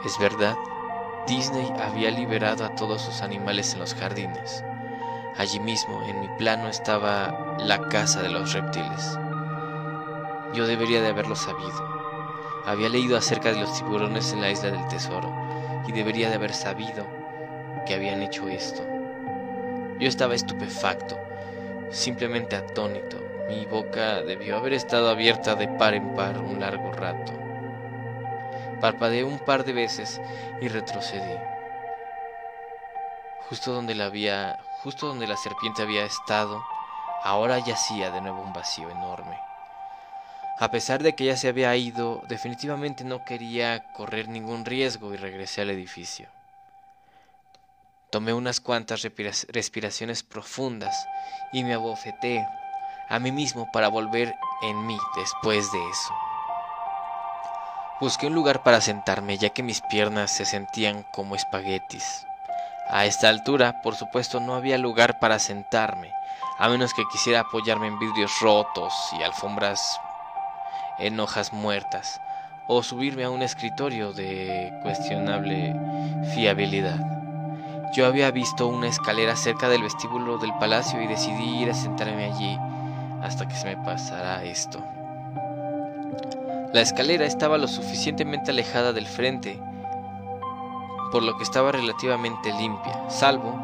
Es verdad, Disney había liberado a todos sus animales en los jardines. Allí mismo, en mi plano, estaba la casa de los reptiles. Yo debería de haberlo sabido. Había leído acerca de los tiburones en la isla del tesoro y debería de haber sabido que habían hecho esto. Yo estaba estupefacto, simplemente atónito. Mi boca debió haber estado abierta de par en par un largo rato. Parpadeé un par de veces y retrocedí. Justo donde la había, justo donde la serpiente había estado, ahora yacía de nuevo un vacío enorme. A pesar de que ya se había ido, definitivamente no quería correr ningún riesgo y regresé al edificio. Tomé unas cuantas respiraciones profundas y me abofeté a mí mismo para volver en mí después de eso. Busqué un lugar para sentarme ya que mis piernas se sentían como espaguetis. A esta altura, por supuesto, no había lugar para sentarme, a menos que quisiera apoyarme en vidrios rotos y alfombras en hojas muertas o subirme a un escritorio de cuestionable fiabilidad. Yo había visto una escalera cerca del vestíbulo del palacio y decidí ir a sentarme allí hasta que se me pasara esto. La escalera estaba lo suficientemente alejada del frente, por lo que estaba relativamente limpia, salvo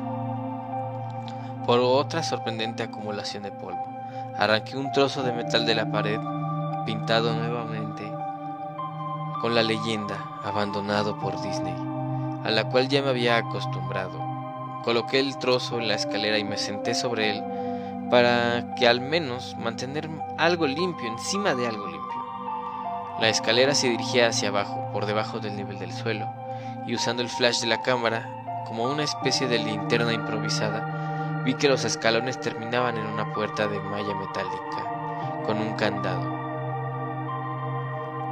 por otra sorprendente acumulación de polvo. Arranqué un trozo de metal de la pared pintado nuevamente con la leyenda abandonado por Disney, a la cual ya me había acostumbrado. Coloqué el trozo en la escalera y me senté sobre él para que al menos mantener algo limpio encima de algo limpio. La escalera se dirigía hacia abajo, por debajo del nivel del suelo, y usando el flash de la cámara como una especie de linterna improvisada, vi que los escalones terminaban en una puerta de malla metálica, con un candado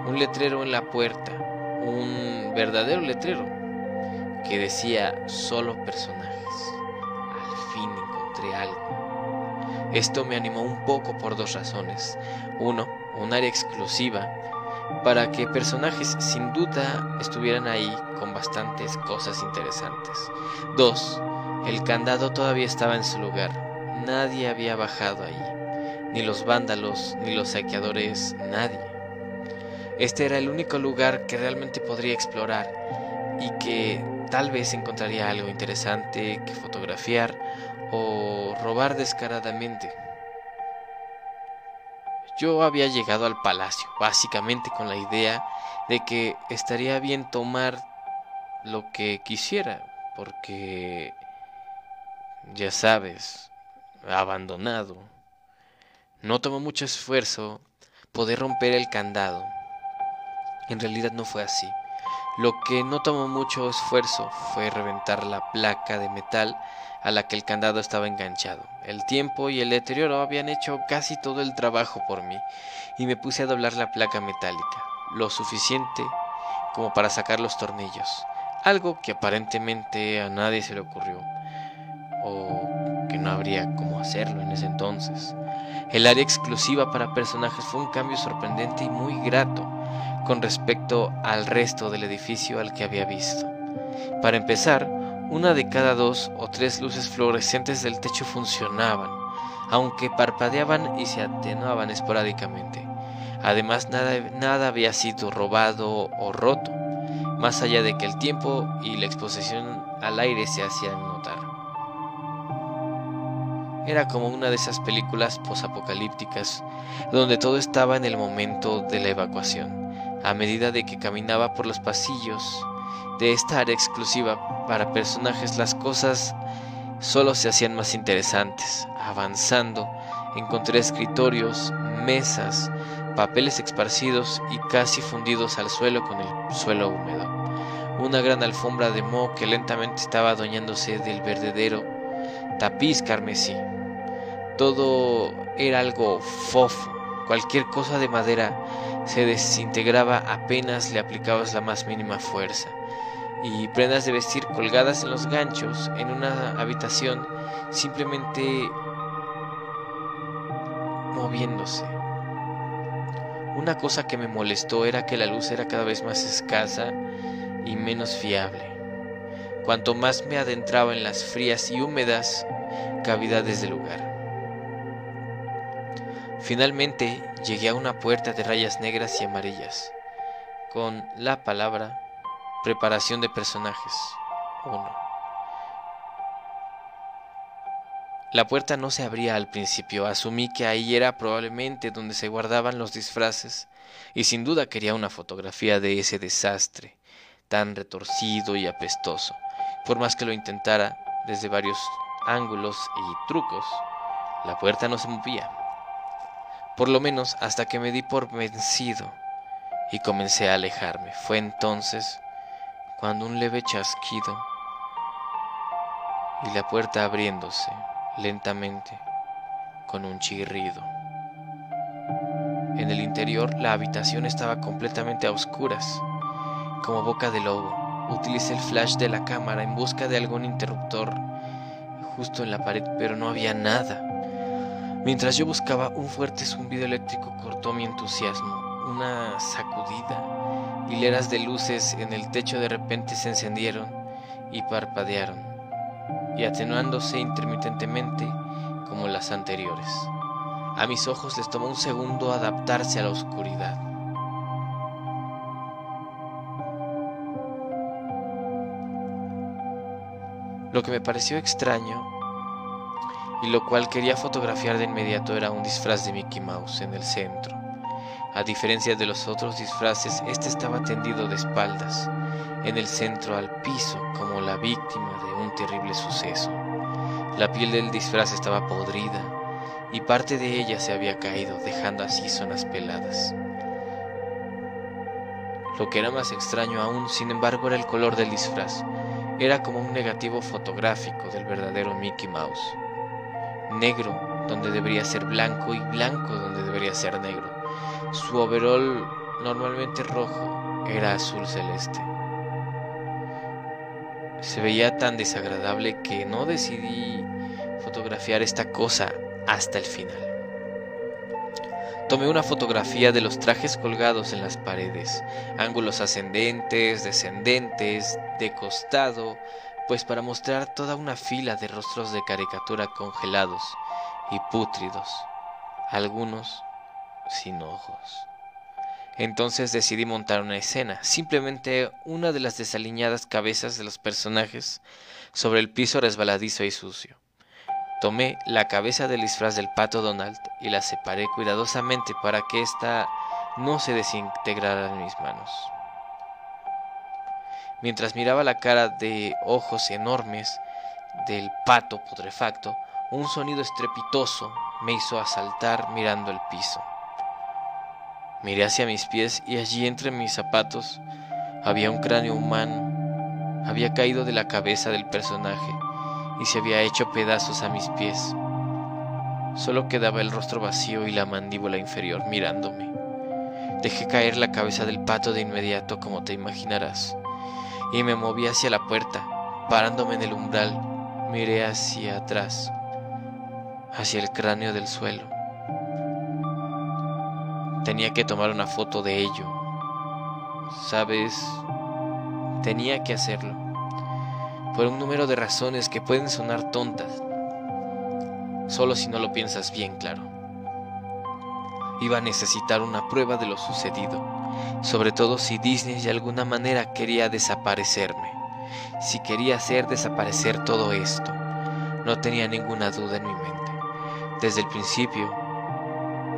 un letrero en la puerta, un verdadero letrero que decía solo personajes. Al fin encontré algo. Esto me animó un poco por dos razones. Uno, un área exclusiva para que personajes sin duda estuvieran ahí con bastantes cosas interesantes. Dos, el candado todavía estaba en su lugar. Nadie había bajado ahí. Ni los vándalos, ni los saqueadores, nadie. Este era el único lugar que realmente podría explorar y que tal vez encontraría algo interesante que fotografiar o robar descaradamente. Yo había llegado al palacio básicamente con la idea de que estaría bien tomar lo que quisiera, porque ya sabes, abandonado. No tomó mucho esfuerzo poder romper el candado en realidad no fue así. Lo que no tomó mucho esfuerzo fue reventar la placa de metal a la que el candado estaba enganchado. El tiempo y el deterioro habían hecho casi todo el trabajo por mí y me puse a doblar la placa metálica, lo suficiente como para sacar los tornillos, algo que aparentemente a nadie se le ocurrió o que no habría cómo hacerlo en ese entonces. El área exclusiva para personajes fue un cambio sorprendente y muy grato con respecto al resto del edificio al que había visto. Para empezar, una de cada dos o tres luces fluorescentes del techo funcionaban, aunque parpadeaban y se atenuaban esporádicamente. Además, nada, nada había sido robado o roto, más allá de que el tiempo y la exposición al aire se hacían notar. Era como una de esas películas posapocalípticas donde todo estaba en el momento de la evacuación. A medida de que caminaba por los pasillos, de esta área exclusiva para personajes las cosas solo se hacían más interesantes. Avanzando, encontré escritorios, mesas, papeles esparcidos y casi fundidos al suelo con el suelo húmedo. Una gran alfombra de moho que lentamente estaba adueñándose del verdadero tapiz carmesí. Todo era algo fofo, cualquier cosa de madera se desintegraba apenas le aplicabas la más mínima fuerza, y prendas de vestir colgadas en los ganchos en una habitación simplemente moviéndose. Una cosa que me molestó era que la luz era cada vez más escasa y menos fiable. Cuanto más me adentraba en las frías y húmedas cavidades del lugar. Finalmente llegué a una puerta de rayas negras y amarillas, con la palabra preparación de personajes 1. La puerta no se abría al principio, asumí que ahí era probablemente donde se guardaban los disfraces, y sin duda quería una fotografía de ese desastre, tan retorcido y apestoso. Por más que lo intentara desde varios ángulos y trucos, la puerta no se movía. Por lo menos hasta que me di por vencido y comencé a alejarme. Fue entonces cuando un leve chasquido y la puerta abriéndose lentamente con un chirrido. En el interior la habitación estaba completamente a oscuras, como boca de lobo. Utilicé el flash de la cámara en busca de algún interruptor justo en la pared, pero no había nada. Mientras yo buscaba, un fuerte zumbido eléctrico cortó mi entusiasmo. Una sacudida. Hileras de luces en el techo de repente se encendieron y parpadearon y atenuándose intermitentemente como las anteriores. A mis ojos les tomó un segundo adaptarse a la oscuridad. Lo que me pareció extraño y lo cual quería fotografiar de inmediato era un disfraz de Mickey Mouse en el centro. A diferencia de los otros disfraces, este estaba tendido de espaldas, en el centro al piso, como la víctima de un terrible suceso. La piel del disfraz estaba podrida y parte de ella se había caído, dejando así zonas peladas. Lo que era más extraño aún, sin embargo, era el color del disfraz. Era como un negativo fotográfico del verdadero Mickey Mouse. Negro donde debería ser blanco y blanco donde debería ser negro. Su overall, normalmente rojo, era azul celeste. Se veía tan desagradable que no decidí fotografiar esta cosa hasta el final. Tomé una fotografía de los trajes colgados en las paredes, ángulos ascendentes, descendentes, de costado, pues para mostrar toda una fila de rostros de caricatura congelados y pútridos, algunos sin ojos. Entonces decidí montar una escena, simplemente una de las desaliñadas cabezas de los personajes sobre el piso resbaladizo y sucio. Tomé la cabeza del disfraz del pato Donald y la separé cuidadosamente para que ésta no se desintegrara en mis manos. Mientras miraba la cara de ojos enormes del pato putrefacto, un sonido estrepitoso me hizo asaltar mirando el piso. Miré hacia mis pies y allí entre mis zapatos había un cráneo humano. Había caído de la cabeza del personaje y se había hecho pedazos a mis pies. Solo quedaba el rostro vacío y la mandíbula inferior mirándome. Dejé caer la cabeza del pato de inmediato, como te imaginarás, y me moví hacia la puerta. Parándome en el umbral, miré hacia atrás, hacia el cráneo del suelo. Tenía que tomar una foto de ello. ¿Sabes? Tenía que hacerlo. Por un número de razones que pueden sonar tontas. Solo si no lo piensas bien, claro. Iba a necesitar una prueba de lo sucedido, sobre todo si Disney de alguna manera quería desaparecerme, si quería hacer desaparecer todo esto. No tenía ninguna duda en mi mente, desde el principio,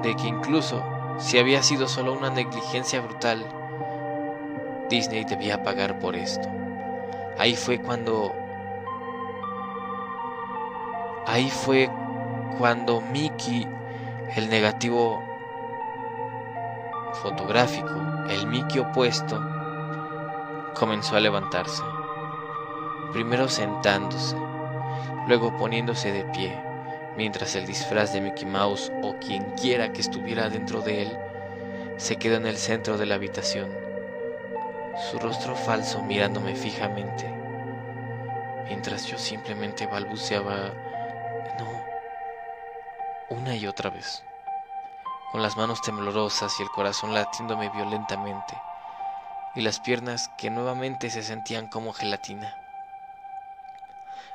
de que incluso si había sido solo una negligencia brutal, Disney debía pagar por esto. Ahí fue cuando... Ahí fue cuando Mickey, el negativo fotográfico, el Mickey opuesto, comenzó a levantarse. Primero sentándose, luego poniéndose de pie, mientras el disfraz de Mickey Mouse o quien quiera que estuviera dentro de él se quedó en el centro de la habitación, su rostro falso mirándome fijamente, mientras yo simplemente balbuceaba no una y otra vez, con las manos temblorosas y el corazón latiéndome violentamente, y las piernas que nuevamente se sentían como gelatina.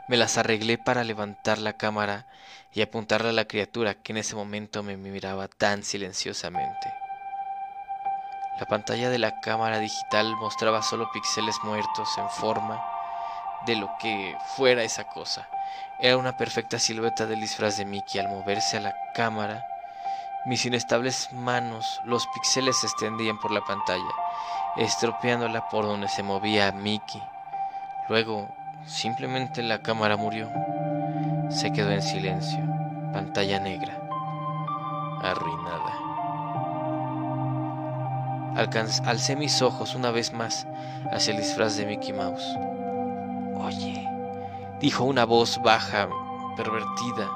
Me las arreglé para levantar la cámara y apuntarla a la criatura que en ese momento me miraba tan silenciosamente. La pantalla de la cámara digital mostraba solo píxeles muertos en forma de lo que fuera esa cosa. Era una perfecta silueta del disfraz de Mickey al moverse a la cámara. Mis inestables manos, los píxeles se extendían por la pantalla, estropeándola por donde se movía Mickey. Luego Simplemente la cámara murió. Se quedó en silencio. Pantalla negra. Arruinada. alcé mis ojos una vez más hacia el disfraz de Mickey Mouse. Oye, dijo una voz baja, pervertida.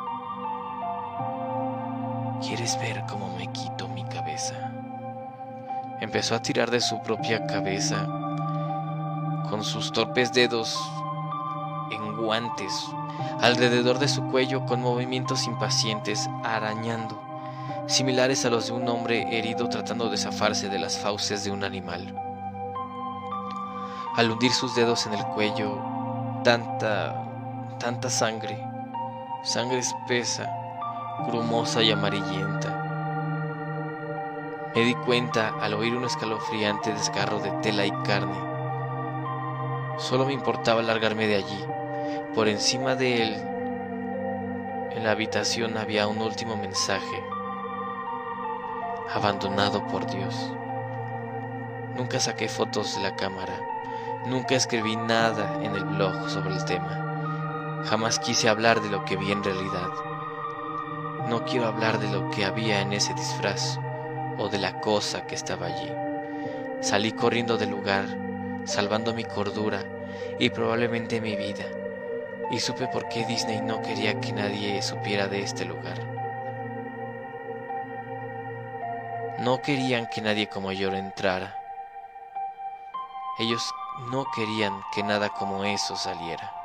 ¿Quieres ver cómo me quito mi cabeza? Empezó a tirar de su propia cabeza. Con sus torpes dedos en guantes alrededor de su cuello con movimientos impacientes arañando, similares a los de un hombre herido tratando de zafarse de las fauces de un animal. Al hundir sus dedos en el cuello, tanta, tanta sangre, sangre espesa, grumosa y amarillenta. Me di cuenta al oír un escalofriante desgarro de tela y carne. Solo me importaba largarme de allí por encima de él, en la habitación había un último mensaje, abandonado por Dios. Nunca saqué fotos de la cámara, nunca escribí nada en el blog sobre el tema, jamás quise hablar de lo que vi en realidad. No quiero hablar de lo que había en ese disfraz o de la cosa que estaba allí. Salí corriendo del lugar, salvando mi cordura y probablemente mi vida y supe por qué Disney no quería que nadie supiera de este lugar. No querían que nadie como yo entrara. Ellos no querían que nada como eso saliera.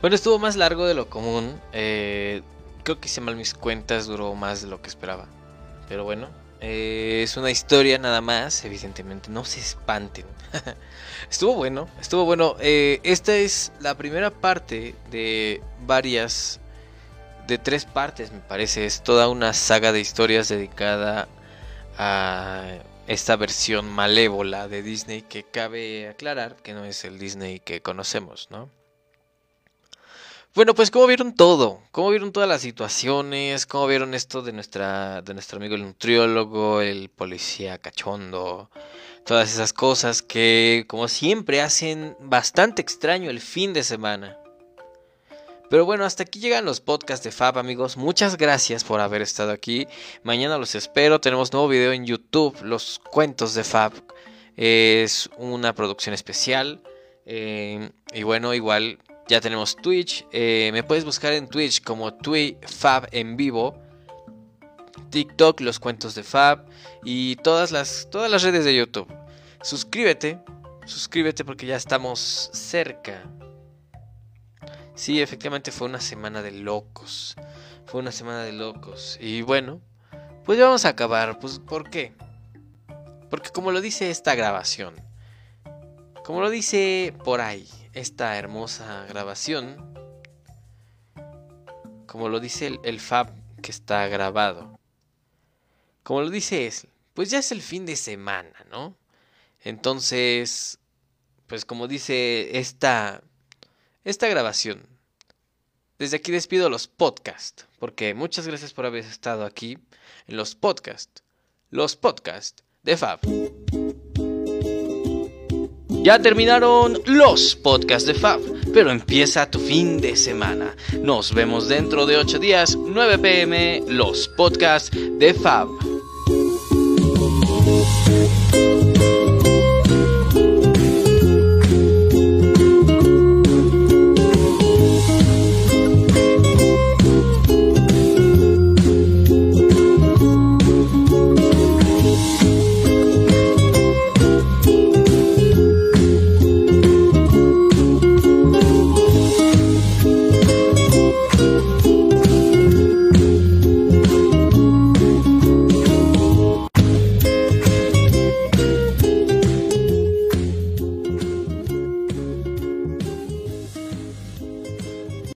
Bueno, estuvo más largo de lo común. Eh, creo que hice mal mis cuentas, duró más de lo que esperaba. Pero bueno, eh, es una historia nada más, evidentemente, no se espanten. estuvo bueno, estuvo bueno. Eh, esta es la primera parte de varias, de tres partes me parece. Es toda una saga de historias dedicada a esta versión malévola de Disney que cabe aclarar que no es el Disney que conocemos, ¿no? Bueno, pues cómo vieron todo, cómo vieron todas las situaciones, cómo vieron esto de nuestra de nuestro amigo el nutriólogo, el policía cachondo, todas esas cosas que como siempre hacen bastante extraño el fin de semana. Pero bueno, hasta aquí llegan los podcasts de Fab, amigos. Muchas gracias por haber estado aquí. Mañana los espero. Tenemos nuevo video en YouTube, los cuentos de Fab. Es una producción especial. Eh, y bueno, igual ya tenemos Twitch. Eh, me puedes buscar en Twitch como Fab en vivo. TikTok, los cuentos de Fab. Y todas las, todas las redes de YouTube. Suscríbete. Suscríbete porque ya estamos cerca Sí, efectivamente fue una semana de locos. Fue una semana de locos. Y bueno, pues ya vamos a acabar. Pues, ¿por qué? Porque como lo dice esta grabación, como lo dice por ahí, esta hermosa grabación, como lo dice el, Fab que está grabado, como lo dice es, pues ya es el fin de semana, ¿no? Entonces, pues como dice esta esta grabación. Desde aquí despido los podcasts, porque muchas gracias por haber estado aquí en los podcasts. Los podcasts de Fab. Ya terminaron los podcasts de Fab, pero empieza tu fin de semana. Nos vemos dentro de 8 días, 9 pm, los podcasts de Fab.